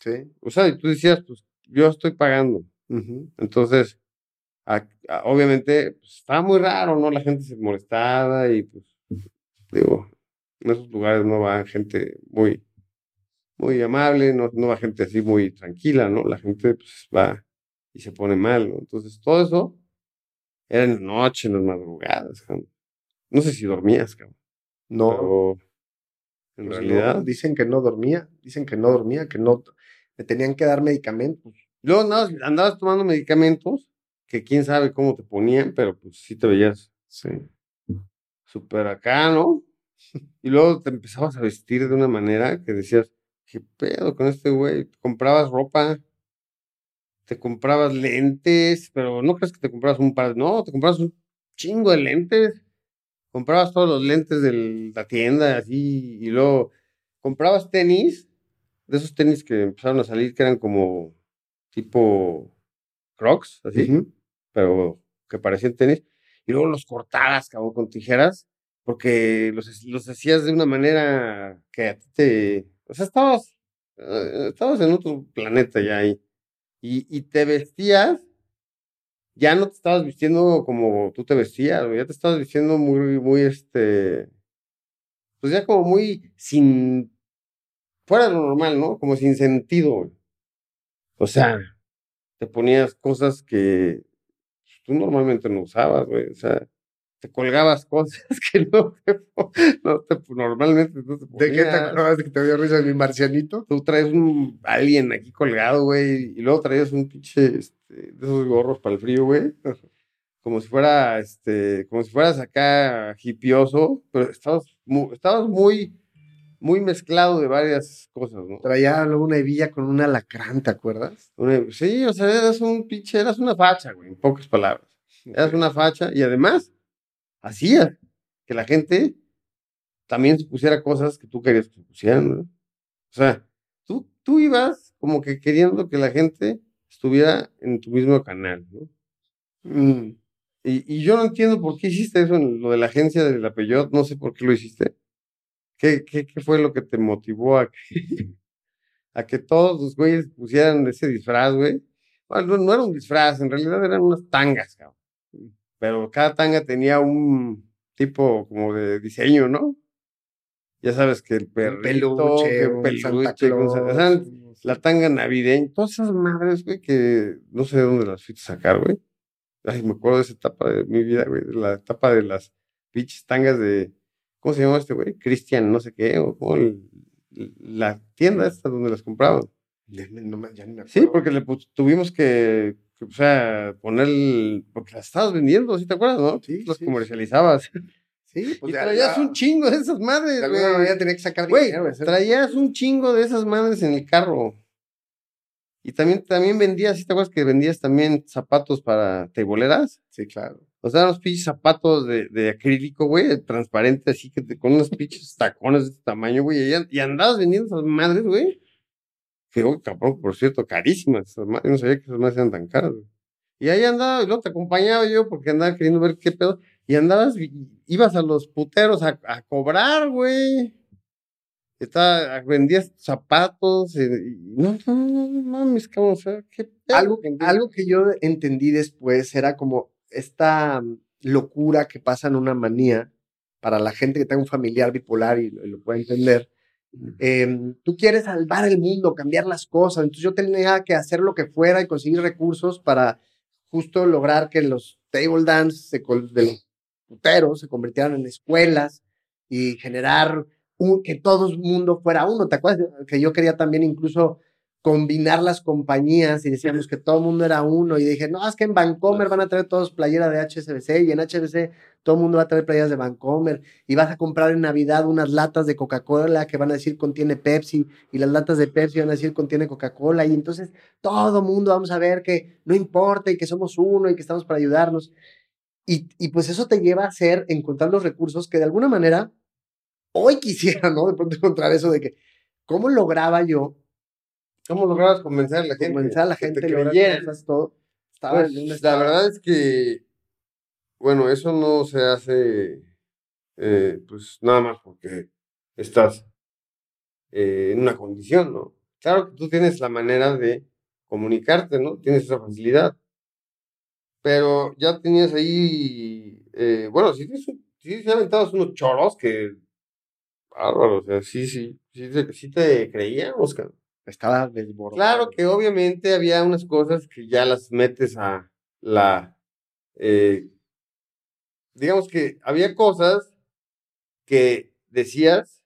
sí. o sea, y tú decías, pues yo estoy pagando. Entonces, a- a- obviamente, pues, estaba muy raro, ¿no? La gente se molestaba y pues, digo, en esos lugares no va gente muy, muy amable, no, no va gente así muy tranquila, ¿no? La gente pues va y se pone mal, ¿no? Entonces, todo eso era en la noche, en las madrugadas, cabrón. No sé si dormías, cabrón, No, pero en pues no, realidad... dicen que no dormía, dicen que no dormía, que no, me tenían que dar medicamentos. Luego andabas, andabas tomando medicamentos que quién sabe cómo te ponían, pero pues sí te veías Sí. súper acá, ¿no? Y luego te empezabas a vestir de una manera que decías, ¿qué pedo con este güey? Comprabas ropa, te comprabas lentes, pero no crees que te comprabas un par, no, te comprabas un chingo de lentes. Comprabas todos los lentes de la tienda, así, y luego comprabas tenis, de esos tenis que empezaron a salir, que eran como tipo crocs, así, pero que parecían tenis, y luego los cortabas, cabrón, con tijeras, porque los, los hacías de una manera que a ti te, o sea, estabas, eh, estabas en otro planeta ya ahí, y, y te vestías ya no te estabas vistiendo como tú te vestías, ya te estabas vistiendo muy, muy, este, pues ya como muy sin, fuera de lo normal, ¿no? Como sin sentido. O sea, te ponías cosas que tú normalmente no usabas, güey. O sea, te colgabas cosas que no te, no te normalmente no te ¿De qué te acordabas de que te dio risa de mi marcianito? Tú traes un alien aquí colgado, güey, y luego traías un pinche este, de esos gorros para el frío, güey. Como si fuera, este, como si fueras acá hipioso, pero estabas muy, estabas muy, muy mezclado de varias cosas, ¿no? Traía luego una hebilla con un alacrán, ¿te acuerdas? sí, o sea, eras un pinche, eras una facha, güey, en pocas palabras. Eras una facha y además hacía que la gente también se pusiera cosas que tú querías que se pusieran, ¿no? O sea, tú, tú ibas como que queriendo que la gente estuviera en tu mismo canal, ¿no? Mm, y, y, yo no entiendo por qué hiciste eso en lo de la agencia de la Peyot, no sé por qué lo hiciste. ¿Qué, qué, qué fue lo que te motivó a que, a que todos los güeyes pusieran ese disfraz, güey? Bueno, no, era un disfraz, en realidad eran unas tangas, cabrón pero cada tanga tenía un tipo como de diseño, ¿no? Ya sabes que el perrito, peluche, que peluche, la tanga navideña, todas esas madres, güey, que no sé de dónde las fuiste a sacar, güey. Ay, me acuerdo de esa etapa de mi vida, güey, de la etapa de las pinches tangas de, ¿cómo se llama este güey? Cristian, no sé qué, o la tienda esta donde las compraban. sí, porque le tuvimos que o sea, poner, porque las estabas vendiendo, ¿sí te acuerdas, no? Sí. Las comercializabas. Sí, pues y traías un chingo de esas madres, güey. tenía que sacar dinero. traías un chingo de esas madres en el carro. Y también, también vendías, ¿sí te acuerdas que vendías también zapatos para teboleras? Sí, claro. O sea, unos pinches zapatos de, de acrílico, güey, transparente, así que te, con unos pinches tacones de este tamaño, güey. Y, y andabas vendiendo esas madres, güey que, oh, cabrón, por cierto, carísimas. Yo no sabía que esas más eran tan caras. Y ahí andaba, y luego te acompañaba yo porque andaba queriendo ver qué pedo. Y andabas, ibas a los puteros a, a cobrar, güey. Estaba, vendías zapatos. Y, no, no, no, no, mames, cabrón, o sea, qué pedo. Algo, algo que yo entendí después era como esta mm, locura que pasa en una manía para la gente que tenga un familiar bipolar y lo puede entender Em, tú quieres salvar el mundo, cambiar las cosas. Entonces yo tenía que hacer lo que fuera y conseguir recursos para justo lograr que los table dance de los puteros se convirtieran en escuelas y generar que todo el mundo fuera uno. ¿Te acuerdas que yo quería también incluso combinar las compañías y decíamos que todo el mundo era uno y dije, no, es que en Vancomer van a traer todos playera de HSBC y en HSBC todo el mundo va a traer playeras de Vancomer y vas a comprar en Navidad unas latas de Coca-Cola que van a decir contiene Pepsi y las latas de Pepsi van a decir contiene Coca-Cola y entonces todo el mundo vamos a ver que no importa y que somos uno y que estamos para ayudarnos. Y, y pues eso te lleva a ser encontrar los recursos que de alguna manera hoy quisiera, ¿no? De pronto encontrar eso de que, ¿cómo lograba yo ¿Cómo lograbas convencer a la gente? Convencer a la gente que creyera. todo. Pues, la verdad es que, bueno, eso no se hace, eh, pues nada más porque estás eh, en una condición, ¿no? Claro que tú tienes la manera de comunicarte, ¿no? Tienes esa facilidad. Pero ya tenías ahí, eh, bueno, sí, sí, sí, aventabas unos choros que, bárbaro, o sea, sí, sí, sí, sí te creíamos, Oscar. Estaba desbordado. Claro que obviamente había unas cosas que ya las metes a la... Eh, digamos que había cosas que decías,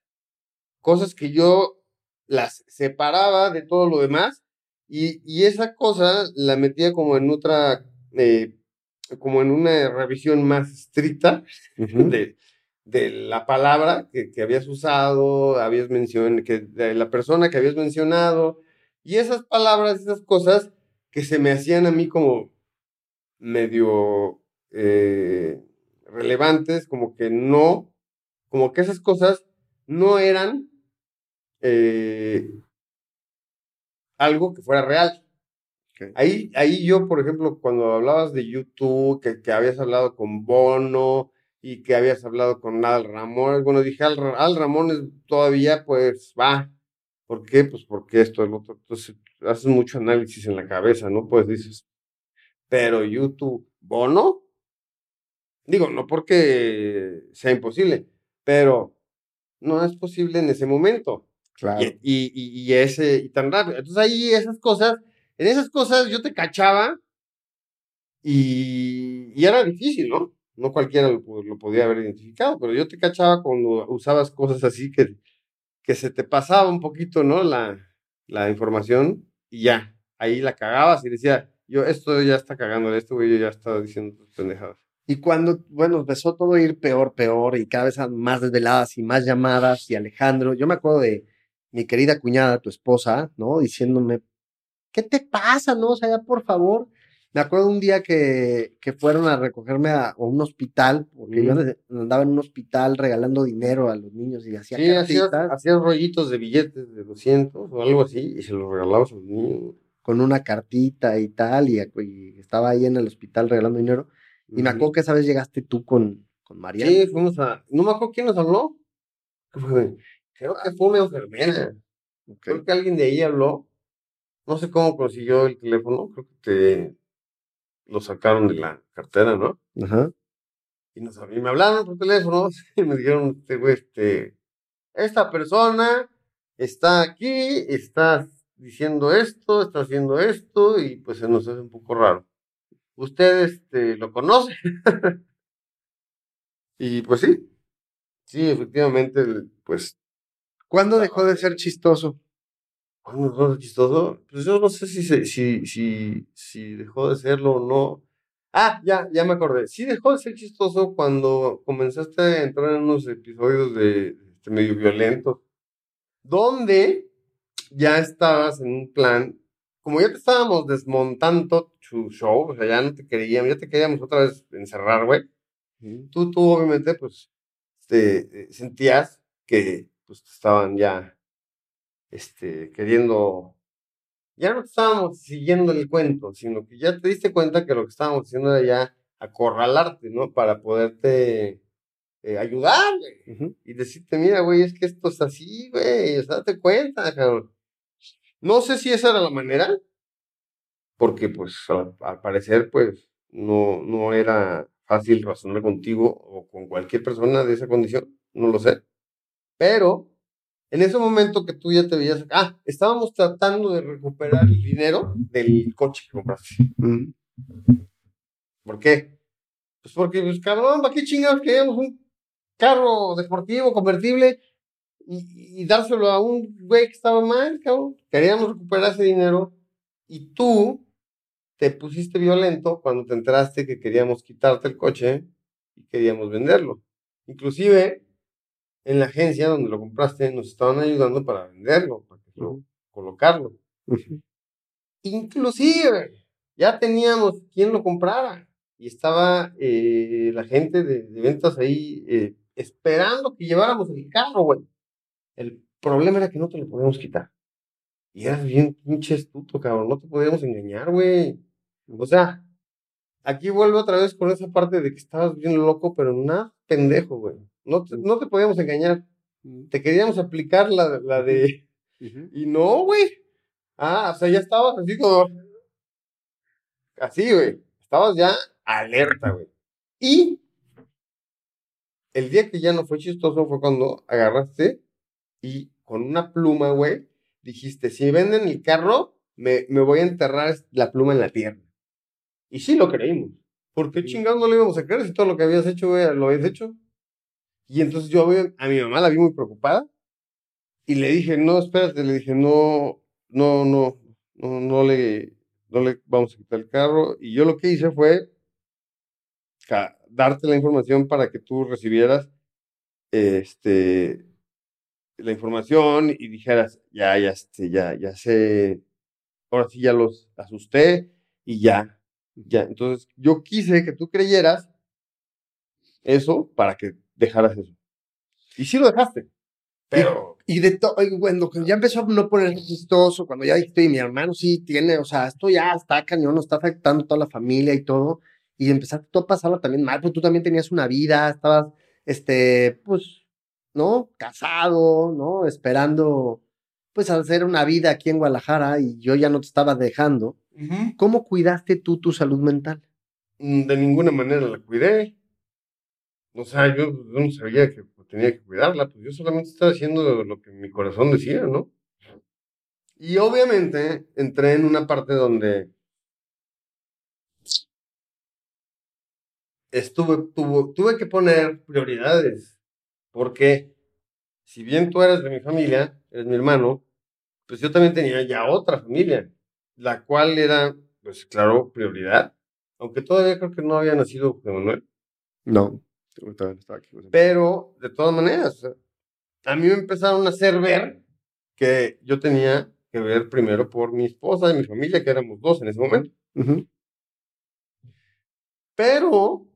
cosas que yo las separaba de todo lo demás y, y esa cosa la metía como en otra, eh, como en una revisión más estricta de, de la palabra que, que habías usado, habías mencionado, que de la persona que habías mencionado, y esas palabras, esas cosas que se me hacían a mí como medio eh, relevantes, como que no, como que esas cosas no eran eh, algo que fuera real. Ahí, ahí yo, por ejemplo, cuando hablabas de YouTube, que, que, habías hablado con Bono y que habías hablado con Al Ramón, bueno, dije, Al, Al Ramón todavía, pues, va. ¿Por qué? Pues porque esto, el otro. Entonces, haces mucho análisis en la cabeza, ¿no? Pues dices, pero YouTube, Bono, digo, no porque sea imposible, pero no es posible en ese momento. Claro. Y, y, y, ese, y tan rápido. Entonces ahí esas cosas, en esas cosas yo te cachaba y, y era difícil, ¿no? No cualquiera lo, podía haber identificado, pero yo te cachaba cuando usabas cosas así que, que se te pasaba un poquito, ¿no? La, la información y ya, ahí la cagabas y decía, yo esto ya está cagando, esto güey ya estaba diciendo pendejadas. Y cuando, bueno, empezó todo a ir peor, peor, y cada vez más desveladas y más llamadas, y Alejandro, yo me acuerdo de mi querida cuñada, tu esposa, ¿no? Diciéndome, ¿qué te pasa, no? O sea, ya por favor. Me acuerdo un día que, que fueron a recogerme a, un hospital, porque yo andaba en un hospital regalando dinero a los niños y hacía sí, hacías, rollitos de billetes de 200 o algo así y se los regalabas a los niños. Con una cartita y tal, y, y estaba ahí en el hospital regalando dinero. Y me acuerdo que esa vez llegaste tú con, con María. Sí, fuimos a. No me acuerdo quién nos habló. Creo que fue una enfermera. Creo que alguien de ahí habló. No sé cómo consiguió el teléfono. Creo que lo sacaron de la cartera, ¿no? Ajá. Y, nos, y me hablaron por teléfono y me dijeron, este güey, este, esta persona está aquí, está diciendo esto, está haciendo esto, y pues se nos hace un poco raro. ¿Usted este, lo conoce? y pues sí, sí, efectivamente, pues. ¿Cuándo dejó de ser chistoso? ¿Cuándo dejó de ser chistoso? Pues yo no sé si, si, si, si dejó de serlo o no. Ah, ya, ya me acordé. Sí dejó de ser chistoso cuando comenzaste a entrar en unos episodios de, de este, medio violentos, donde ya estabas en un plan como ya te estábamos desmontando tu show, o sea, ya no te queríamos, ya te queríamos otra vez encerrar, güey. Tú, tú, obviamente, pues, te, eh, sentías que, pues, te estaban ya, este, queriendo, ya no estábamos siguiendo el cuento, sino que ya te diste cuenta que lo que estábamos haciendo era ya acorralarte, ¿no? Para poderte eh, ayudar, güey. Y decirte, mira, güey, es que esto es así, güey, date cuenta, cabrón. No sé si esa era la manera, porque pues al, parecer pues no, no era fácil razonar contigo o con cualquier persona de esa condición, no lo sé. Pero en ese momento que tú ya te veías, ah, estábamos tratando de recuperar el dinero del coche que compraste. ¿Por qué? Pues porque, pues cabrón, ¿para qué chingados queríamos un carro deportivo convertible y, dárselo a un güey que estaba mal, cabrón. Queríamos recuperar ese dinero y tú te pusiste violento cuando te enteraste que queríamos quitarte el coche y queríamos venderlo. Inclusive, en la agencia donde lo compraste, nos estaban ayudando para venderlo, para colocarlo. Inclusive, ya teníamos quien lo comprara. Y estaba eh, la gente de, ventas ahí eh, esperando que lleváramos el carro, güey. El problema era que no te lo podíamos quitar. Y eras bien pinche estuto, cabrón. No te podíamos engañar, güey. O sea, aquí vuelvo otra vez con esa parte de que estabas bien loco, pero nada pendejo, güey. No te, no te podíamos engañar. Te queríamos aplicar la, la de. Y no, güey. Ah, o sea, ya estabas así como. Así, güey. Estabas ya alerta, güey. Y el día que ya no fue chistoso fue cuando agarraste y con una pluma, güey, dijiste, si venden el carro, me, me voy a enterrar la pluma en la tierra. Y sí lo creímos. ¿Por qué chingados no le íbamos a creer si todo lo que habías hecho, güey, lo habías hecho? Y entonces yo a mi mamá la vi muy preocupada y le dije, no, espérate, le dije, no, no, no, no, no le, no le vamos a quitar el carro. Y yo lo que hice fue darte la información para que tú recibieras este, la información y dijeras, ya, ya, este, ya, ya sé, ahora sí ya los asusté y ya, ya. Entonces, yo quise que tú creyeras eso para que dejaras eso. Y sí lo dejaste. Pero. Y de todo, cuando ya empezó a no poner chistoso, cuando ya dijiste, mi hermano sí tiene, o sea, esto ya está cañón, está afectando a toda la familia y todo, y empezaste tú a pasarlo también mal, pues tú también tenías una vida, estabas, este, pues, ¿no? Casado, ¿no? Esperando, pues, hacer una vida aquí en Guadalajara y yo ya no te estaba dejando. ¿Cómo cuidaste tú tu salud mental? Mm, de ninguna manera la cuidé. O sea, yo, yo no sabía que tenía que cuidarla, pues yo solamente estaba haciendo lo que mi corazón decía, ¿no? Y obviamente entré en una parte donde estuve, tuve que poner prioridades, porque si bien tú eres de mi familia, eres mi hermano, pues yo también tenía ya otra familia, la cual era, pues claro, prioridad, aunque todavía creo que no había nacido Manuel. No. Pero, de todas maneras, a mí me empezaron a hacer ver que yo tenía que ver primero por mi esposa y mi familia, que éramos dos en ese momento. Pero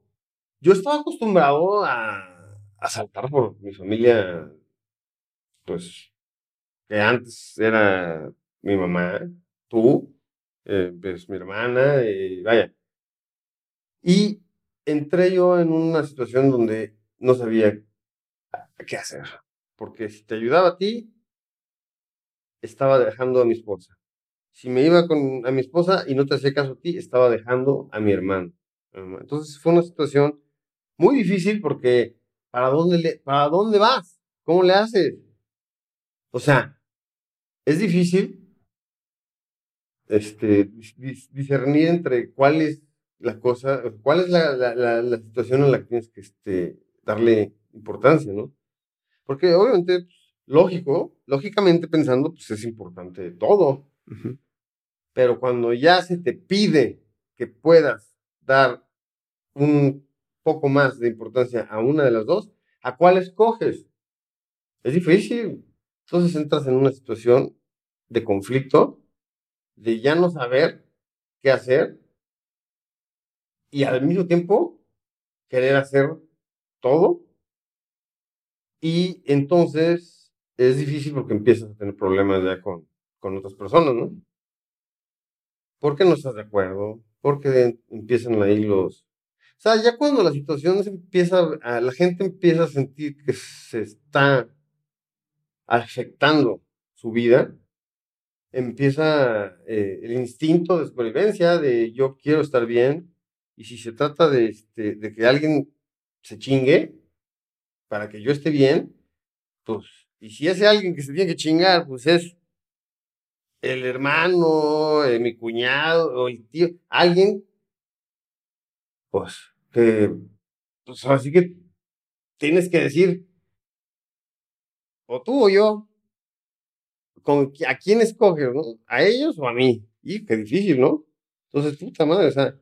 yo estaba acostumbrado a, a saltar por mi familia, pues, que antes era mi mamá, tú, eh, pues mi hermana, y vaya. Y entré yo en una situación donde no sabía qué hacer. Porque si te ayudaba a ti, estaba dejando a mi esposa. Si me iba con a mi esposa y no te hacía caso a ti, estaba dejando a mi hermano. Entonces fue una situación muy difícil porque ¿para dónde, ¿para dónde vas? ¿Cómo le haces? O sea, es difícil este, discernir entre cuál es la cosa, cuál es la, la, la, situación en la que tienes que este, darle importancia, ¿no? Porque obviamente, pues, lógico, lógicamente pensando, pues es importante todo. Pero cuando ya se te pide que puedas dar un poco más de importancia a una de las dos, ¿a cuál escoges? Es difícil. Entonces entras en una situación de conflicto, de ya no saber qué hacer y al mismo tiempo querer hacer todo. Y entonces es difícil porque empiezas a tener problemas ya con, con otras personas, ¿no? Porque no estás de acuerdo, porque empiezan ahí los... O sea, ya cuando la situación se empieza, la gente empieza a sentir que se está afectando su vida, empieza eh, el instinto de supervivencia de yo quiero estar bien, y si se trata de, este, de que alguien se chingue para que yo esté bien, pues, y si ese alguien que se tiene que chingar, pues es el hermano, eh, mi cuñado, o el tío, alguien, pues, que, pues así que tienes que decir, o tú o yo, con, ¿a quién escoges, no? ¿A ellos o a mí? Y qué difícil, ¿no? Entonces, puta madre, o sea,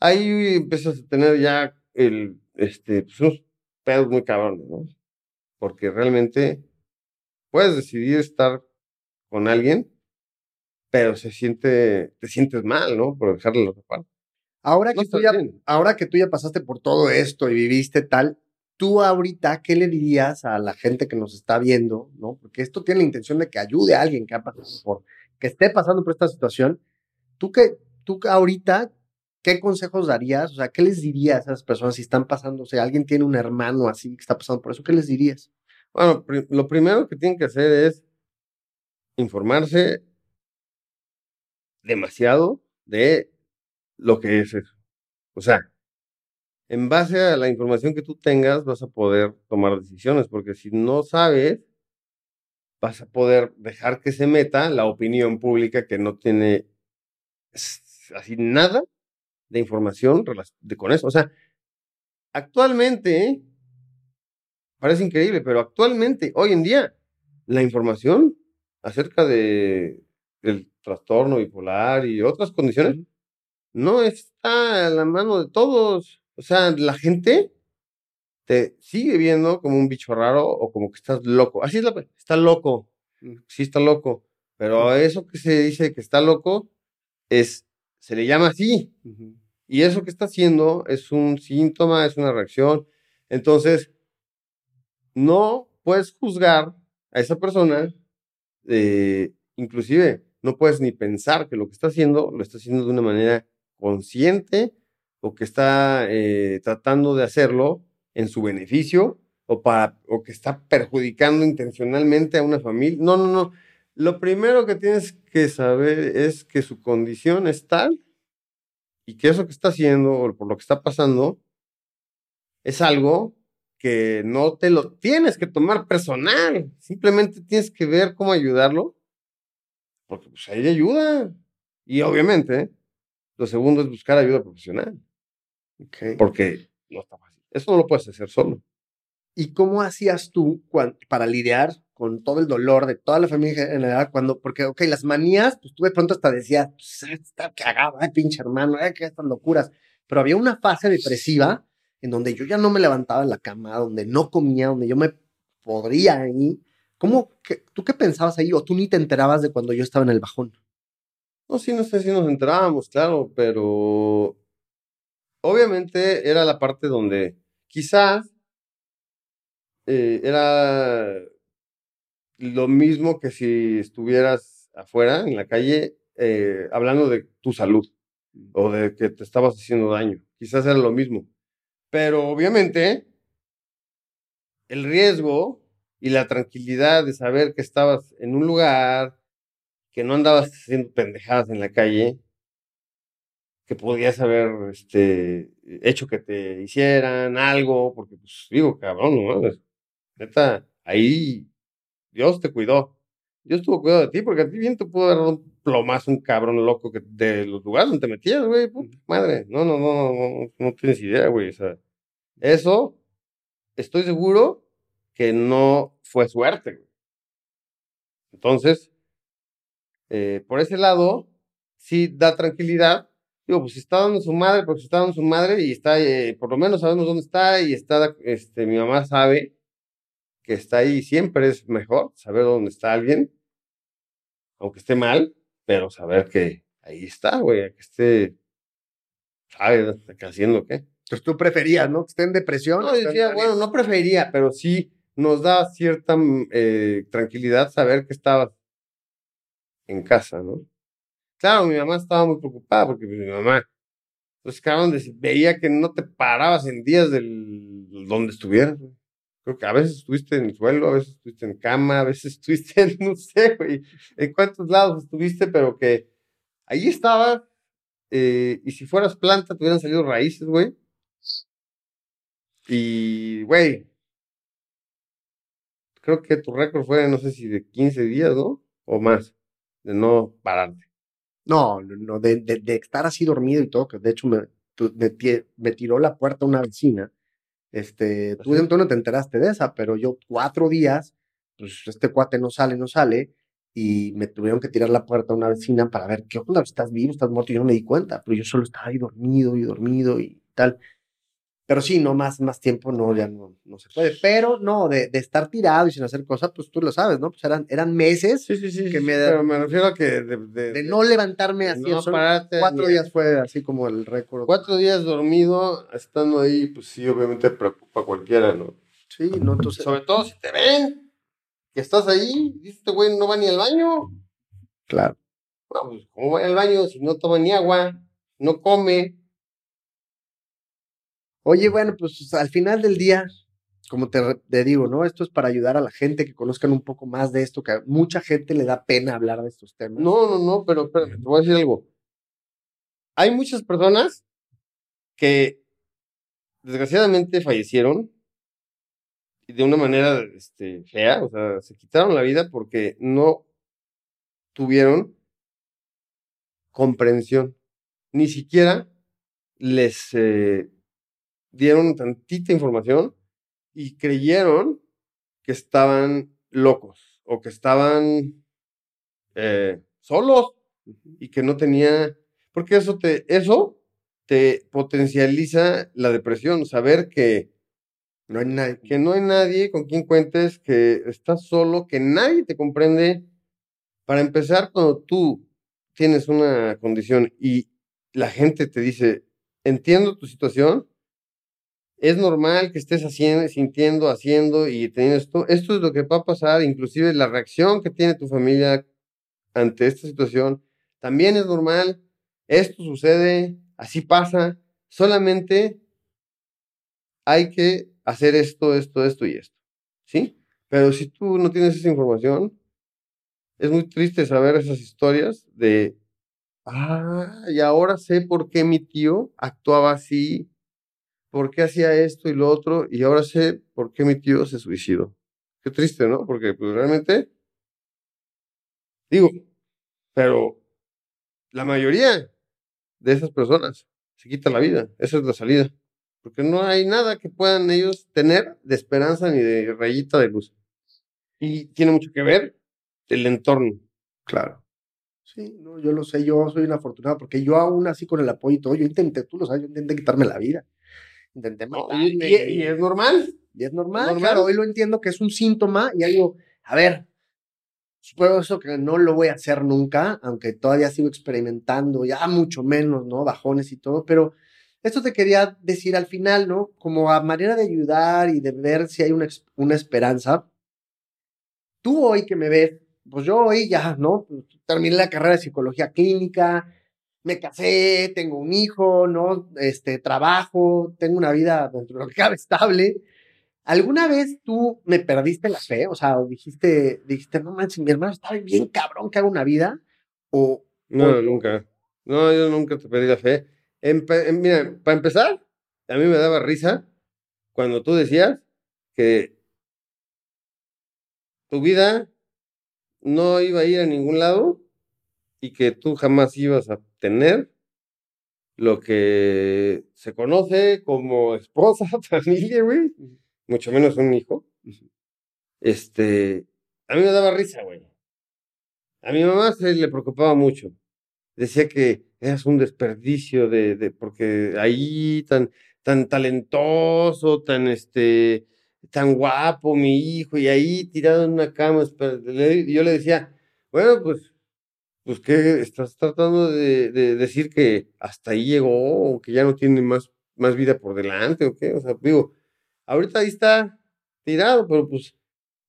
ahí empiezas a tener ya el, este, pues unos pedos muy cabrones, ¿no? Porque realmente puedes decidir estar con alguien, pero se siente, te sientes mal, ¿no? Por dejarle la parte. Ahora que, tú ya, ahora que tú ya pasaste por todo esto y viviste tal, tú ahorita, ¿qué le dirías a la gente que nos está viendo, no? Porque esto tiene la intención de que ayude a alguien que ha pasado por, que esté pasando por esta situación. Tú que, tú ahorita, ¿qué consejos darías? O sea, ¿qué les dirías a esas personas si están pasando? O sea, alguien tiene un hermano así que está pasando por eso, ¿qué les dirías? Bueno, lo primero que tienen que hacer es informarse demasiado de lo que es eso. O sea, en base a la información que tú tengas vas a poder tomar decisiones, porque si no sabes, vas a poder dejar que se meta la opinión pública que no tiene así nada de información de, con eso. O sea, actualmente, parece increíble, pero actualmente, hoy en día, la información acerca de el trastorno bipolar y otras condiciones no está a la mano de todos. O sea, la gente te sigue viendo como un bicho raro o como que estás loco. Así es la, está loco, sí está loco, pero eso que se dice que está loco es, se le llama así, y eso que está haciendo es un síntoma, es una reacción. Entonces, no puedes juzgar a esa persona, eh, inclusive no puedes ni pensar que lo que está haciendo lo está haciendo de una manera consciente o que está eh, tratando de hacerlo en su beneficio o, para, o que está perjudicando intencionalmente a una familia. No, no, no. Lo primero que tienes que saber es que su condición es tal y que eso que está haciendo o por lo que está pasando es algo que no te lo tienes que tomar personal. Simplemente tienes que ver cómo ayudarlo, porque pues ahí ayuda. Y obviamente, lo segundo es buscar ayuda profesional, porque no está fácil. Eso no lo puedes hacer solo. ¿Y cómo hacías tú para lidiar con todo el dolor de toda la familia en general? Cuando, porque, ok, las manías, pues tú de pronto hasta decías, pues, ah, está cagado, ay, pinche hermano, ay, que estas locuras. Pero había una fase depresiva en donde yo ya no me levantaba en la cama, donde no comía, donde yo me podría ahí. ¿Cómo, tú qué pensabas ahí? ¿O tú ni te enterabas de cuando yo estaba en el bajón? No, sí, no sé si nos enterábamos, claro, pero obviamente era la parte donde quizás eh, era lo mismo que si estuvieras afuera, en la calle, eh, hablando de tu salud o de que te estabas haciendo daño. Quizás era lo mismo. Pero obviamente el riesgo y la tranquilidad de saber que estabas en un lugar, que no andabas haciendo pendejadas en la calle, que podías haber este, hecho que te hicieran algo, porque pues digo, cabrón, no mames, neta, ahí Dios te cuidó. Dios tuvo cuidado de ti, porque a ti bien te pudo dado un plomazo, un cabrón loco que de los lugares donde te metías, güey, madre. No, no, no, no, no, no tienes idea, güey. O sea, eso estoy seguro que no fue suerte, güey. Entonces, eh, por ese lado, sí da tranquilidad. Digo, pues si está dando su madre, porque está dando su madre y está, eh, por lo menos sabemos dónde está y está, este, mi mamá sabe que está ahí, siempre es mejor saber dónde está alguien, aunque esté mal, pero saber que ahí está, güey, que esté, sabe, que haciendo qué. Entonces tú preferías, ¿no? Que esté en depresión. No, decía, en- bueno, no preferiría, pero sí nos da cierta mm, eh, tranquilidad saber que estabas en casa, ¿no? Claro, mi mamá estaba muy preocupada porque pues, mi mamá, pues cabrón, veía que no te parabas en días del donde estuvieras, güey. Creo que a veces estuviste en el suelo, a veces estuviste en cama, a veces estuviste en, no sé, güey, en cuántos lados estuviste, pero que ahí estabas, eh, y si fueras planta, te hubieran salido raíces, güey. Y, güey, creo que tu récord fue, no sé si de 15 días, ¿no? O más, de no pararte. No, no, de, de, de estar así dormido y todo, que de hecho me, me, me tiró la puerta una vecina. Este, tú, ¿Ah, sí? tú no te enteraste de esa, pero yo cuatro días, pues este cuate no sale, no sale, y me tuvieron que tirar la puerta una vecina para ver qué onda, estás vivo, estás muerto, y yo no me di cuenta, pero yo solo estaba ahí dormido y dormido y tal. Pero sí, no más, más tiempo, no, ya no, no se puede. Pero no, de, de estar tirado y sin hacer cosas, pues tú lo sabes, ¿no? Pues eran, eran meses Sí, sí, sí. Que me- pero me refiero a que de, de- de no levantarme así. no pararte cuatro días fue así como el récord. Cuatro días dormido, estando ahí, pues sí, obviamente preocupa a cualquiera, ¿no? Sí, no, entonces. Sobre todo si te ven que estás ahí, dice este güey no va ni al baño. Claro. No, pues, ¿cómo va al baño si no toma ni agua, no come? Oye, bueno, pues al final del día, como te, digo, ¿no? Esto es para ayudar a la gente que conozcan un poco más de esto, que a mucha gente le da pena hablar de estos temas. No, no, no, pero espérame, te voy a decir algo. Hay muchas personas que desgraciadamente fallecieron de una manera este, fea, o sea, se quitaron la vida porque no tuvieron comprensión. Ni siquiera les eh, dieron tantita información y creyeron que estaban locos o que estaban eh, solos y que no tenía, porque eso te, eso te potencializa la depresión, saber que No hay nadie. que no hay nadie con quien cuentes, que estás solo, que nadie te comprende. Para empezar, cuando tú tienes una condición y la gente te dice, entiendo tu situación, es normal que estés haciendo, sintiendo, haciendo y teniendo esto. Esto es lo que va a pasar, inclusive la reacción que tiene tu familia ante esta situación también es normal. Esto sucede, así pasa. Solamente hay que hacer esto, esto, esto y esto. ¿Sí? Pero si tú no tienes esa información, es muy triste saber esas historias de, ah, y ahora sé por qué mi tío actuaba así, por qué hacía esto y lo otro, y ahora sé por qué mi tío se suicidó. Qué triste, ¿no? Porque pues realmente, digo, pero la mayoría de esas personas se quita la vida, esa es la salida porque no hay nada que puedan ellos tener de esperanza ni de rayita de luz. Y tiene mucho que ver el entorno. Claro. Sí, no, yo lo sé, yo soy una afortunada porque yo aún así con el apoyo y todo, yo intenté, tú lo sabes, yo intenté quitarme la vida. Intenté No, matarme. y, y- y es normal. Y es normal, normal. claro, hoy lo entiendo que es un síntoma y algo, a ver, supongo eso que no lo voy a hacer nunca, aunque todavía sigo experimentando, ya mucho menos, ¿no? Bajones y todo, pero esto te quería decir al final, ¿no? Como a manera de ayudar y de ver si hay una, una esperanza. Tú hoy que me ves, pues yo hoy ya, ¿no? Terminé la carrera de psicología clínica, me casé, tengo un hijo, ¿no? Este, trabajo, tengo una vida dentro de lo que cabe estable. ¿Alguna vez tú me perdiste la fe? O sea, o dijiste, dijiste, no manches, mi hermano está bien cabrón que haga una vida. O, No, o- nunca. No, yo nunca te pedí la fe. Empe- mira, para empezar, a mí me daba risa cuando tú decías que tu vida no iba a ir a ningún lado y que tú jamás ibas a tener lo que se conoce como esposa, familia, güey, mucho menos un hijo. Este, a mí me daba risa, güey. A mi mamá se le preocupaba mucho. Decía que eras un desperdicio de, de porque ahí tan, tan talentoso, tan este, tan guapo mi hijo, y ahí tirado en una cama. yo le decía, bueno, pues, pues ¿qué? ¿Estás tratando de, de decir que hasta ahí llegó o que ya no tiene más, más vida por delante o qué? O sea, digo, ahorita ahí está tirado, pero pues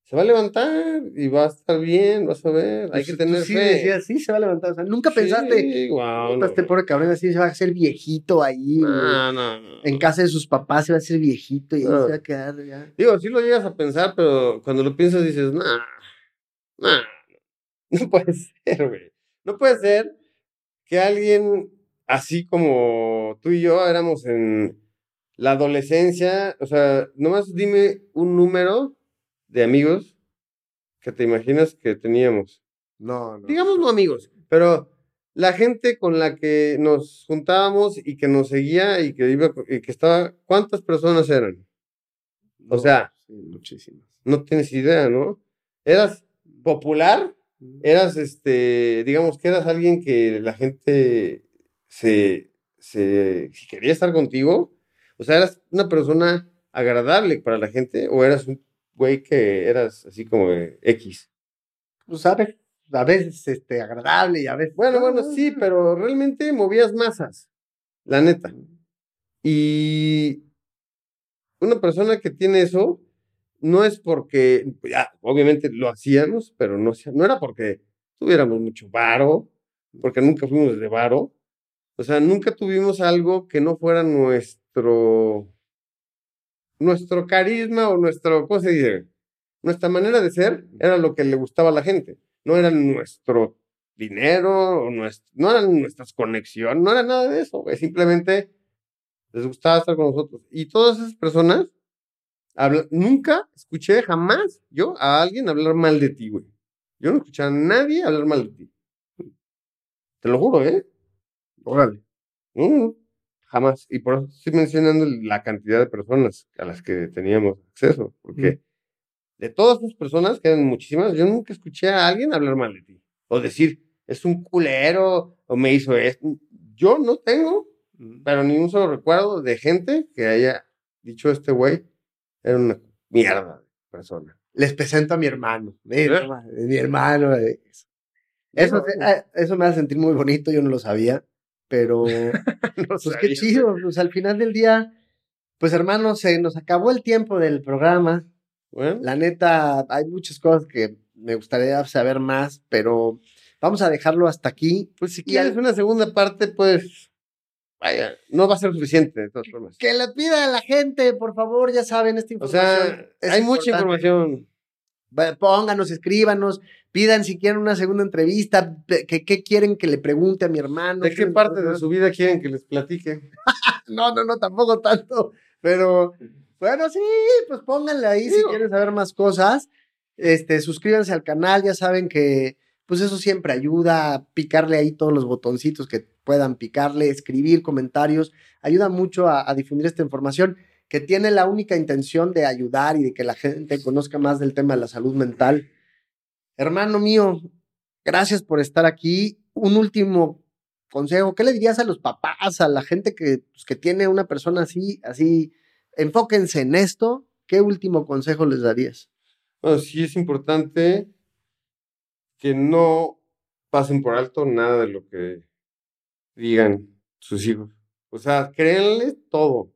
se va a levantar y va a estar bien, vas a ver, hay pues, que tener sí fe. decías, sí, se va a levantar. O sea, nunca pensaste, Sí, guau, puta, no. este pobre cabrón así se va a hacer viejito ahí. No, no, no. En casa de sus papás se va a hacer viejito y ahí No. se va a quedar ya. Digo, sí lo llegas a pensar, pero cuando lo piensas dices, nah, nah, no puede ser, güey. No puede ser que alguien así como tú y yo éramos en la adolescencia, o sea, nomás dime un número de amigos que te imaginas que teníamos. No, no. digamos no amigos, pero la gente con la que nos juntábamos y que nos seguía y que iba y que estaba, ¿cuántas personas eran? O sea, sí, muchísimas. No tienes idea, ¿no? Eras popular, eras este, digamos que eras alguien que la gente se, se si quería estar contigo, o sea, eras una persona agradable para la gente o eras un güey que eras así como X. Pues a veces, a veces este, agradable y a veces. Bueno, bueno, sí, pero realmente movías masas, la neta. Y una persona que tiene eso no es porque, ya, obviamente lo hacíamos, pero no, no era porque tuviéramos mucho varo, porque nunca fuimos de varo. O sea, nunca tuvimos algo que no fuera nuestro, nuestro carisma o nuestro, ¿cómo se dice? Nuestra manera de ser era lo que le gustaba a la gente. No era nuestro dinero, o nues- no eran nuestras conexiones, no era nada de eso. Simplemente les gustaba estar con nosotros. Y todas esas personas, habla- nunca escuché jamás yo a alguien hablar mal de ti, güey. Yo no escuché a nadie hablar mal de ti. Te lo juro, ¿eh? Órale. No, jamás. Y por eso estoy mencionando la cantidad de personas a las que teníamos acceso. Porque de todas esas personas, que eran muchísimas, yo nunca escuché a alguien hablar mal de ti. O decir, es un culero, o me hizo esto. Yo no tengo, pero ni un solo recuerdo de gente que haya dicho este güey Era una mierda de persona. Les presento a mi hermano. Mira, ¿Eh? ma- mi hermano. eh, Eso, eh, eso me hace sentir muy bonito, yo no lo sabía, pero No pues qué chido, pues al final del día, pues hermano, se nos acabó el tiempo del programa. Bueno, La neta, hay muchas cosas que me gustaría saber más, pero vamos a dejarlo hasta aquí. pues si quieres al- una segunda parte, pues vaya, no va a ser suficiente de todas formas. Que le pida a la gente, por favor, ya saben, esta O información. sea, es hay mucha información. Pónganos, escríbanos, pidan si quieren una segunda entrevista, que qué quieren que le pregunte a mi hermano. ¿De qué parte de su vida quieren que les platique? No, no, no, tampoco tanto, pero bueno, sí, pues pónganle ahí si quieren saber más cosas. Este, suscríbanse al canal, ya saben que pues eso siempre ayuda a picarle ahí todos los botoncitos que puedan picarle, escribir comentarios, ayuda mucho a, difundir esta información que tiene la única intención de ayudar y de que la gente conozca más del tema de la salud mental. Hermano mío, gracias por estar aquí. Un último consejo, ¿qué le dirías a los papás, a la gente que, pues, que tiene una persona así, así, enfóquense en esto? ¿Qué último consejo les darías? Bueno, sí es importante que no pasen por alto nada de lo que digan sus hijos. O sea, créanles todo,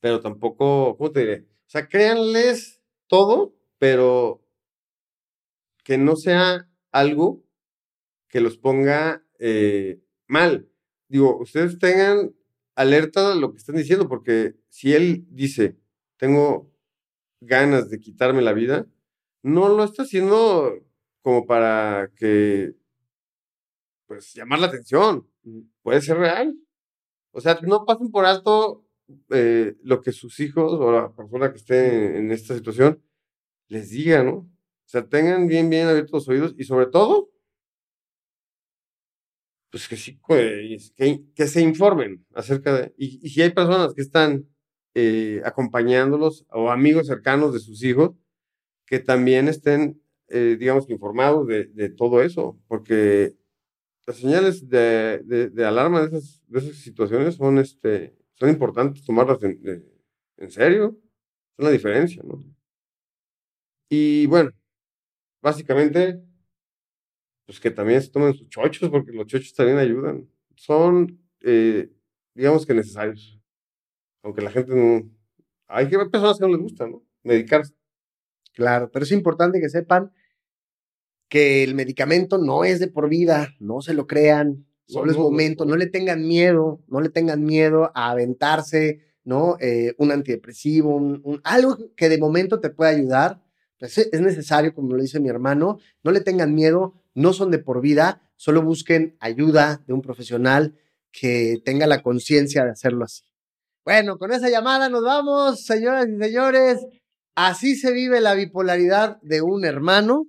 pero tampoco, ¿cómo te diré? O sea, créanles todo, pero que no sea algo que los ponga eh, mal. Digo, ustedes tengan alerta de lo que están diciendo, porque si él dice, tengo ganas de quitarme la vida, no lo está haciendo como para que, pues, llamar la atención. Puede ser real. O sea, no pasen por alto eh, lo que sus hijos o la persona que esté en esta situación les diga, ¿no? O sea, tengan bien, bien abiertos los oídos y sobre todo, pues que sí, pues, que, que se informen acerca de... Y, y si hay personas que están eh, acompañándolos o amigos cercanos de sus hijos, que también estén, eh, digamos, que informados de, de todo eso, porque las señales de, de, de alarma de esas, de esas situaciones son, este, son importantes tomarlas en, en serio, es la diferencia, ¿no? Y bueno, básicamente, pues que también se tomen sus chochos, porque los chochos también ayudan. Son, eh, digamos que necesarios. Aunque la gente no... Hay que personas que no les gusta, ¿no? Medicarse. Claro, pero es importante que sepan que el medicamento no es de por vida, no se lo crean, solo es momento, no. le tengan miedo, no le tengan miedo a aventarse, ¿no? Eh, un antidepresivo, un, un- algo que de momento te pueda ayudar, pues es es necesario, como lo dice mi hermano, no le tengan miedo, no son de por vida, solo busquen ayuda de un profesional que tenga la conciencia de hacerlo así. Bueno, con esa llamada nos vamos, señoras y señores. Así se vive la bipolaridad de un hermano.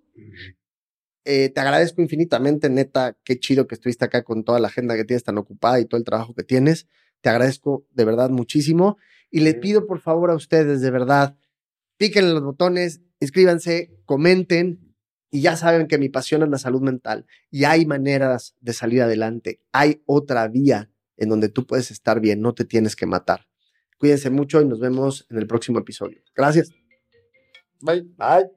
Eh, te agradezco infinitamente, neta. Qué chido que estuviste acá con toda la agenda que tienes tan ocupada y todo el trabajo que tienes. Te agradezco de verdad muchísimo. Y les pido por favor a ustedes, de verdad, piquen en los botones, inscríbanse, comenten. Y ya saben que mi pasión es la salud mental. Y hay maneras de salir adelante. Hay otra vía en donde tú puedes estar bien. No te tienes que matar. Cuídense mucho y nos vemos en el próximo episodio. Gracias. Bye. Bye.